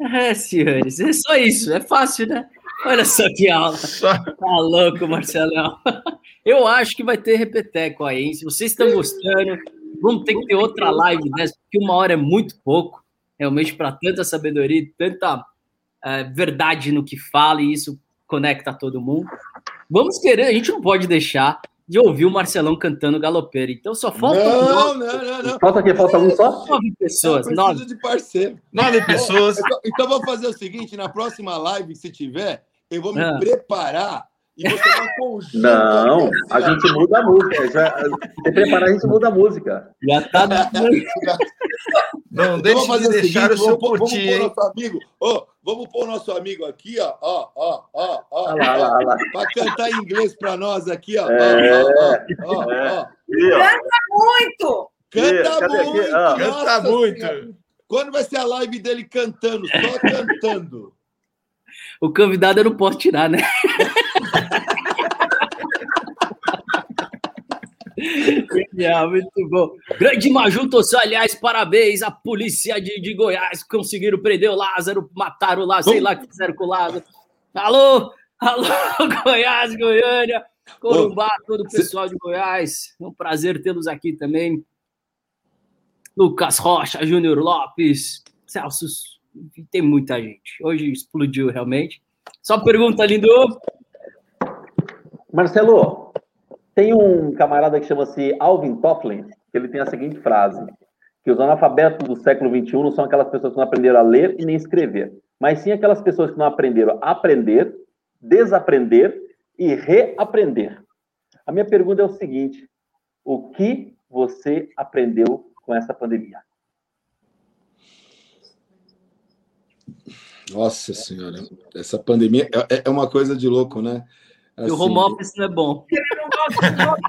É, senhores, é só isso, é fácil, né? Olha só que aula. Tá louco, Marcelão. Eu acho que vai ter repeteco aí, hein? Se vocês estão gostando, vamos ter que ter outra live dessa, porque uma hora é muito pouco, realmente, para tanta sabedoria, tanta é, verdade no que fala, e isso conecta todo mundo. Vamos querer, a gente não pode deixar de ouvir o Marcelão cantando galopeiro. Então só falta. Não, não, não, não. Falta aqui, falta um só? Nove pessoas. Nove. de parceiro. Nove pessoas. Então, então vou fazer o seguinte: na próxima live, se tiver, eu vou me ah. preparar e você vai conjunto. Não, a gente muda a música. Já, se preparar, a gente muda a música. Já tá. [laughs] Não, deixa fazer de deixar o, seguinte, o seu vamos, curtir, vamos pôr nosso amigo, oh, vamos pôr o nosso amigo aqui, ó, ó, ó, ó, ó, para cantar em inglês para nós aqui, ó, é, ó, ó, ó, ó, Canta muito! Canta muito! Canta muito! Quando vai ser a live dele cantando, só cantando? o convidado eu não posso tirar, né? [laughs] Genial, muito bom. Grande Maju Tossé, aliás, parabéns à polícia de, de Goiás, conseguiram prender o Lázaro, mataram lá, sei lá o que fizeram com o Lázaro. Alô, alô, [laughs] Goiás, Goiânia, Corumbá, todo o pessoal de Goiás. É um prazer tê-los aqui também. Lucas Rocha, Júnior Lopes, Celso tem muita gente. Hoje explodiu realmente. Só pergunta, lindo. Marcelo, tem um camarada que chama-se Alvin Tofflin, que ele tem a seguinte frase: que os analfabetos do século XXI não são aquelas pessoas que não aprenderam a ler e nem escrever, mas sim aquelas pessoas que não aprenderam a aprender, desaprender e reaprender. A minha pergunta é o seguinte: o que você aprendeu com essa pandemia? Nossa Senhora, essa pandemia é, é uma coisa de louco, né? Assim, o home office não é bom. Ele não gosta de home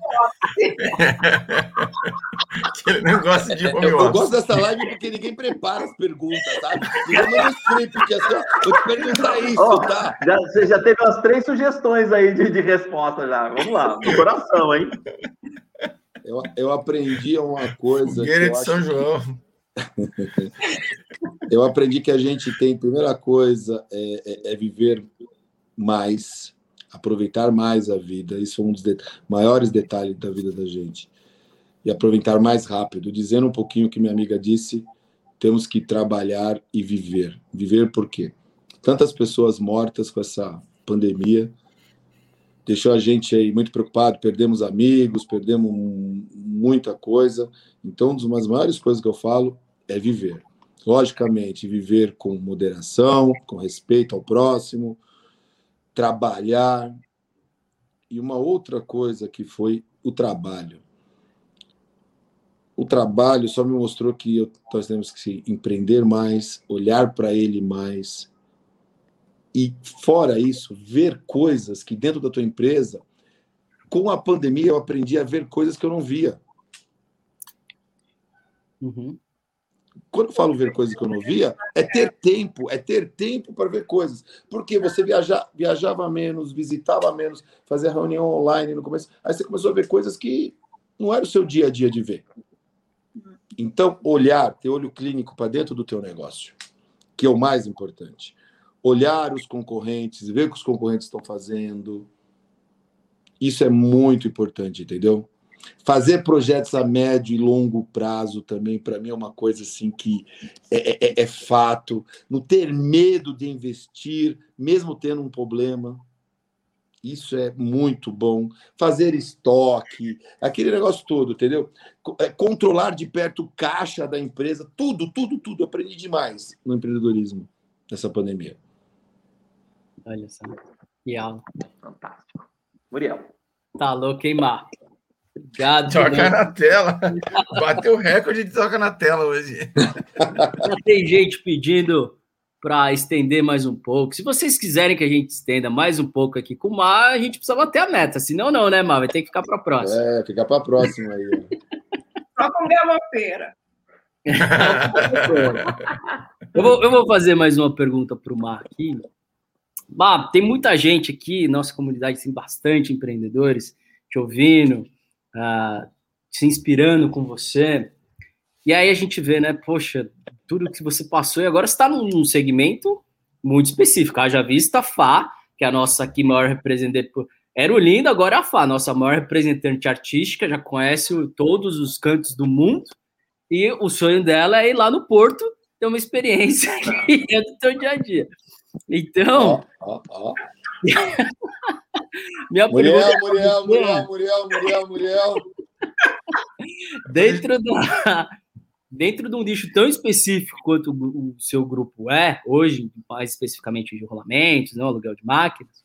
office. [laughs] Eu gosto dessa live porque ninguém prepara as perguntas, sabe? Ninguém manda script, porque assim, vou te perguntar isso, oh, tá? Já, você já teve umas três sugestões aí de, de resposta já. Vamos lá, no coração, hein? Eu, eu aprendi uma coisa. Fogueira de São João. [laughs] eu aprendi que a gente tem, primeira coisa, é, é, é viver mais, aproveitar mais a vida. Isso é um dos de maiores detalhes da vida da gente. E aproveitar mais rápido. Dizendo um pouquinho o que minha amiga disse, temos que trabalhar e viver. Viver por quê? Tantas pessoas mortas com essa pandemia deixou a gente aí muito preocupado, perdemos amigos, perdemos muita coisa. Então, uma das maiores coisas que eu falo é viver. Logicamente, viver com moderação, com respeito ao próximo, trabalhar. E uma outra coisa que foi o trabalho. O trabalho só me mostrou que nós temos que empreender mais, olhar para ele mais. E, fora isso, ver coisas que dentro da tua empresa, com a pandemia, eu aprendi a ver coisas que eu não via. Uhum quando eu falo ver coisas que eu não via, é ter tempo, é ter tempo para ver coisas. Porque você viaja, viajava menos, visitava menos, fazia reunião online no começo. Aí você começou a ver coisas que não era o seu dia a dia de ver. Então, olhar, ter olho clínico para dentro do teu negócio, que é o mais importante. Olhar os concorrentes, ver o que os concorrentes estão fazendo. Isso é muito importante, entendeu? Fazer projetos a médio e longo prazo também, para mim, é uma coisa assim que é, é, é, é, fato. Não ter medo de investir, mesmo tendo um problema. Isso é muito bom. Fazer estoque, aquele negócio todo, entendeu? É, controlar de perto o caixa da empresa, tudo, tudo, tudo. Eu aprendi demais no empreendedorismo nessa pandemia. Olha só. Que aula. Fantástico. Muriel. Tá louco, hein, Mar? Obrigado. Toca na tela. [laughs] Bateu o recorde de toca na tela hoje. Já tem gente pedindo para estender mais um pouco. Se vocês quiserem que a gente estenda mais um pouco aqui com o Mar, a gente precisa bater a meta. Senão, não, né, Mar? Vai ter que ficar para a próxima. É, ficar para a próxima aí. Só com galopeira. [laughs] eu, vou, eu vou fazer mais uma pergunta para o Mar aqui. Mar, tem muita gente aqui, nossa comunidade tem bastante empreendedores te ouvindo, uh, se inspirando com você. E aí a gente vê, né, poxa, tudo que você passou e agora está num segmento muito específico. Haja vista Fá, que é a nossa aqui maior representante. Era o lindo, agora é a Fá, nossa maior representante artística, já conhece todos os cantos do mundo. E o sonho dela é ir lá no Porto ter uma experiência [laughs] que é do seu dia a dia. Então. Oh, oh, oh. Minha Muriel, pergunta Muriel, Muriel, Muriel, Muriel, [laughs] Muriel. Dentro da, dentro de um nicho tão específico quanto o, seu grupo é, hoje, mais especificamente de rolamentos, não, aluguel de máquinas,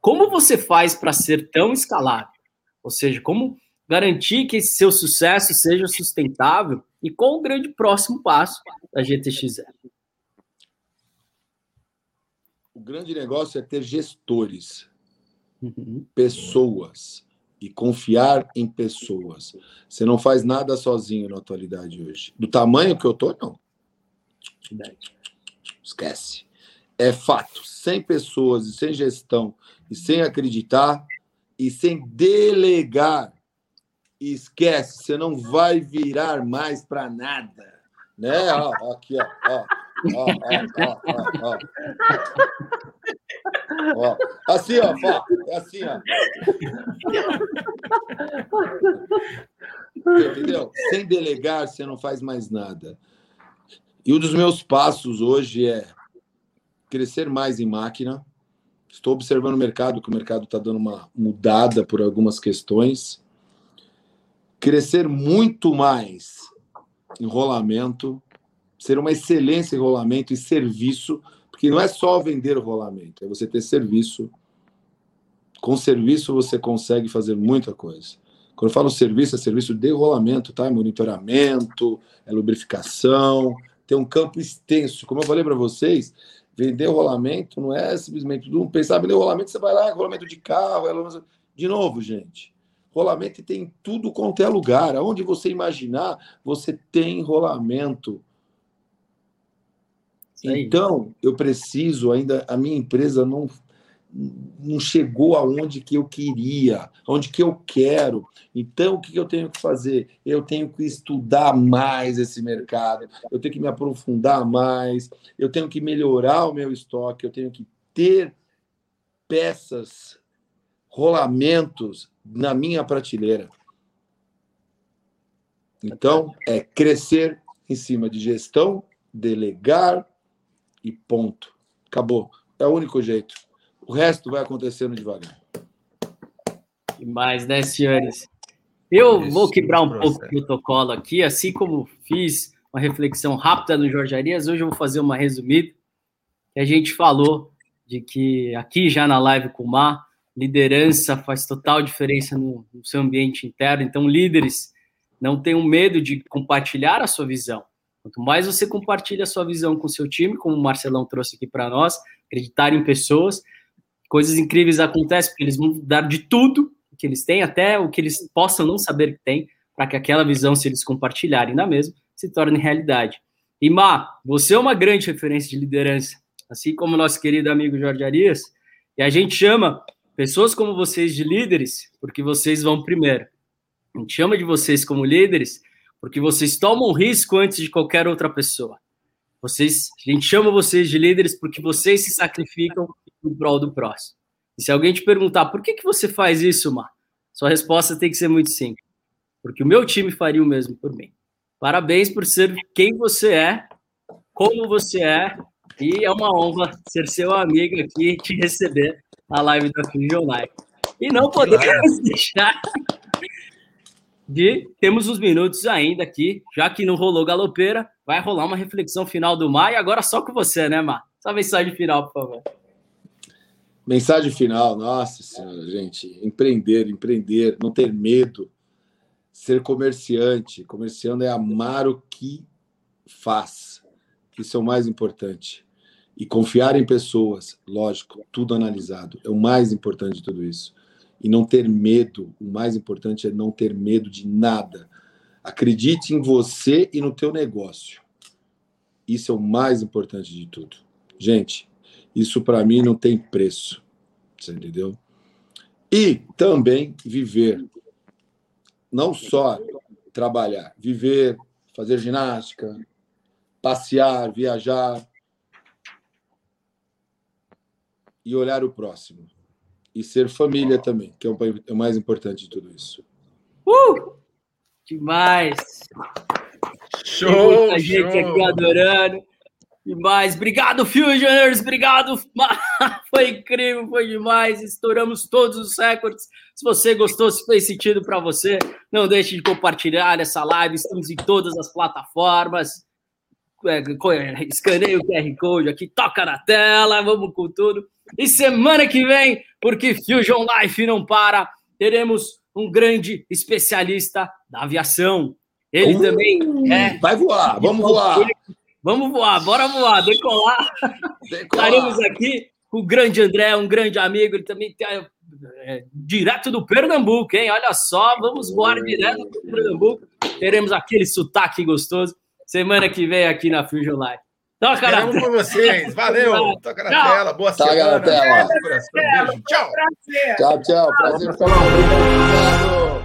como você faz para ser tão escalável? Ou seja, como garantir que esse seu sucesso seja sustentável e qual o grande próximo passo da GTXE? O grande negócio é ter gestores, uhum. pessoas e confiar em pessoas. Você não faz nada sozinho na atualidade hoje. Do tamanho que eu tô, não. Esquece. É fato. Sem pessoas e sem gestão e sem acreditar e sem delegar, esquece. Você não vai virar mais para nada. Né? Ó, aqui, ó. ó. Ó, ó, ó. Assim, ó. É assim, ó. Entendeu? Sem delegar, você não faz mais nada. E um dos meus passos hoje é crescer mais em máquina. Estou observando o mercado, que o mercado está dando uma mudada por algumas questões. Crescer muito mais em rolamento, ser uma excelência em rolamento e serviço, porque não é só vender o rolamento, é você ter serviço. Com serviço você consegue fazer muita coisa. Quando eu falo serviço, é serviço de rolamento, tá? É monitoramento, é lubrificação, tem um campo extenso. Como eu falei para vocês, vender rolamento não é simplesmente tudo. Pensar vender rolamento, você vai lá, rolamento de carro, é de novo, gente. Rolamento tem tudo quanto é lugar. Aonde você imaginar, você tem rolamento. Então, eu preciso ainda, a minha empresa não não chegou aonde que eu queria, aonde que eu quero. Então, o que eu tenho que fazer? Eu tenho que estudar mais esse mercado, eu tenho que me aprofundar mais, eu tenho que melhorar o meu estoque, eu tenho que ter peças, rolamentos na minha prateleira. Então, é crescer em cima de gestão, delegar, e ponto. Acabou. É o único jeito. O resto vai acontecendo devagar. Demais, né, senhores? Eu Isso, vou quebrar um pouco o protocolo aqui, assim como fiz uma reflexão rápida no Jorge Arias, hoje eu vou fazer uma resumida. a gente falou de que aqui já na live com o Mar, liderança faz total diferença no, no seu ambiente interno. Então, líderes, não tenham medo de compartilhar a sua visão. Quanto mais você compartilha a sua visão com o seu time, como o Marcelão trouxe aqui para nós, acreditar em pessoas, coisas incríveis acontecem, porque eles vão dar de tudo que eles têm, até o que eles possam não saber que tem, para que aquela visão, se eles compartilharem na mesma, se torne realidade. E Má, você é uma grande referência de liderança, assim como nosso querido amigo Jorge Arias, e a gente chama pessoas como vocês de líderes, porque vocês vão primeiro. A gente chama de vocês como líderes porque vocês tomam risco antes de qualquer outra pessoa. Vocês, a gente chama vocês de líderes porque vocês se sacrificam em prol do próximo. E se alguém te perguntar por que, que você faz isso, Mar, sua resposta tem que ser muito simples. Porque o meu time faria o mesmo por mim. Parabéns por ser quem você é, como você é, e é uma honra ser seu amigo aqui e te receber na live da Fusion Live. E não podemos [laughs] deixar de temos uns minutos ainda aqui, já que não rolou galopeira, vai rolar uma reflexão final do Mar e agora só com você, né, Mar? Só mensagem final, por favor. Mensagem final, nossa senhora, gente. Empreender, empreender, não ter medo. Ser comerciante. Comerciando é amar o que faz. Isso é o mais importante. E confiar em pessoas, lógico, tudo analisado. É o mais importante de tudo isso. E não ter medo. O mais importante é não ter medo de nada. Acredite em você e no teu negócio. Isso é o mais importante de tudo. Gente, isso para mim não tem preço. Você entendeu? E também viver. Não só trabalhar, viver, fazer ginástica, passear, viajar e olhar o próximo. E ser família também, que é o mais importante de tudo isso. Uh! Demais! Show! Tem muita gente show. aqui adorando. Demais. Obrigado, Fusioners. Obrigado. [laughs] Foi incrível, foi demais. Estouramos todos os recordes. Se você gostou, se fez sentido para você, não deixe de compartilhar essa live. Estamos em todas as plataformas. É, escaneia o QR Code aqui, toca na tela, vamos com tudo. E semana que vem, porque Fusion Life não para, teremos um grande especialista da aviação. Ele uh, também é. Vai voar, vamos voar. Vamos voar, bora voar, decolar. decolar. Estaremos aqui com o grande André, um grande amigo, ele também tem é, direto do Pernambuco, hein? Olha só, vamos voar direto do Pernambuco. Teremos aquele sotaque gostoso semana que vem aqui na Fusion Live. Toca na tela. com vocês. Valeu. Toca na tchau. tela. Boa Toca semana. Na tela. Tchau. Tchau, tchau. Prazer. Obrigado.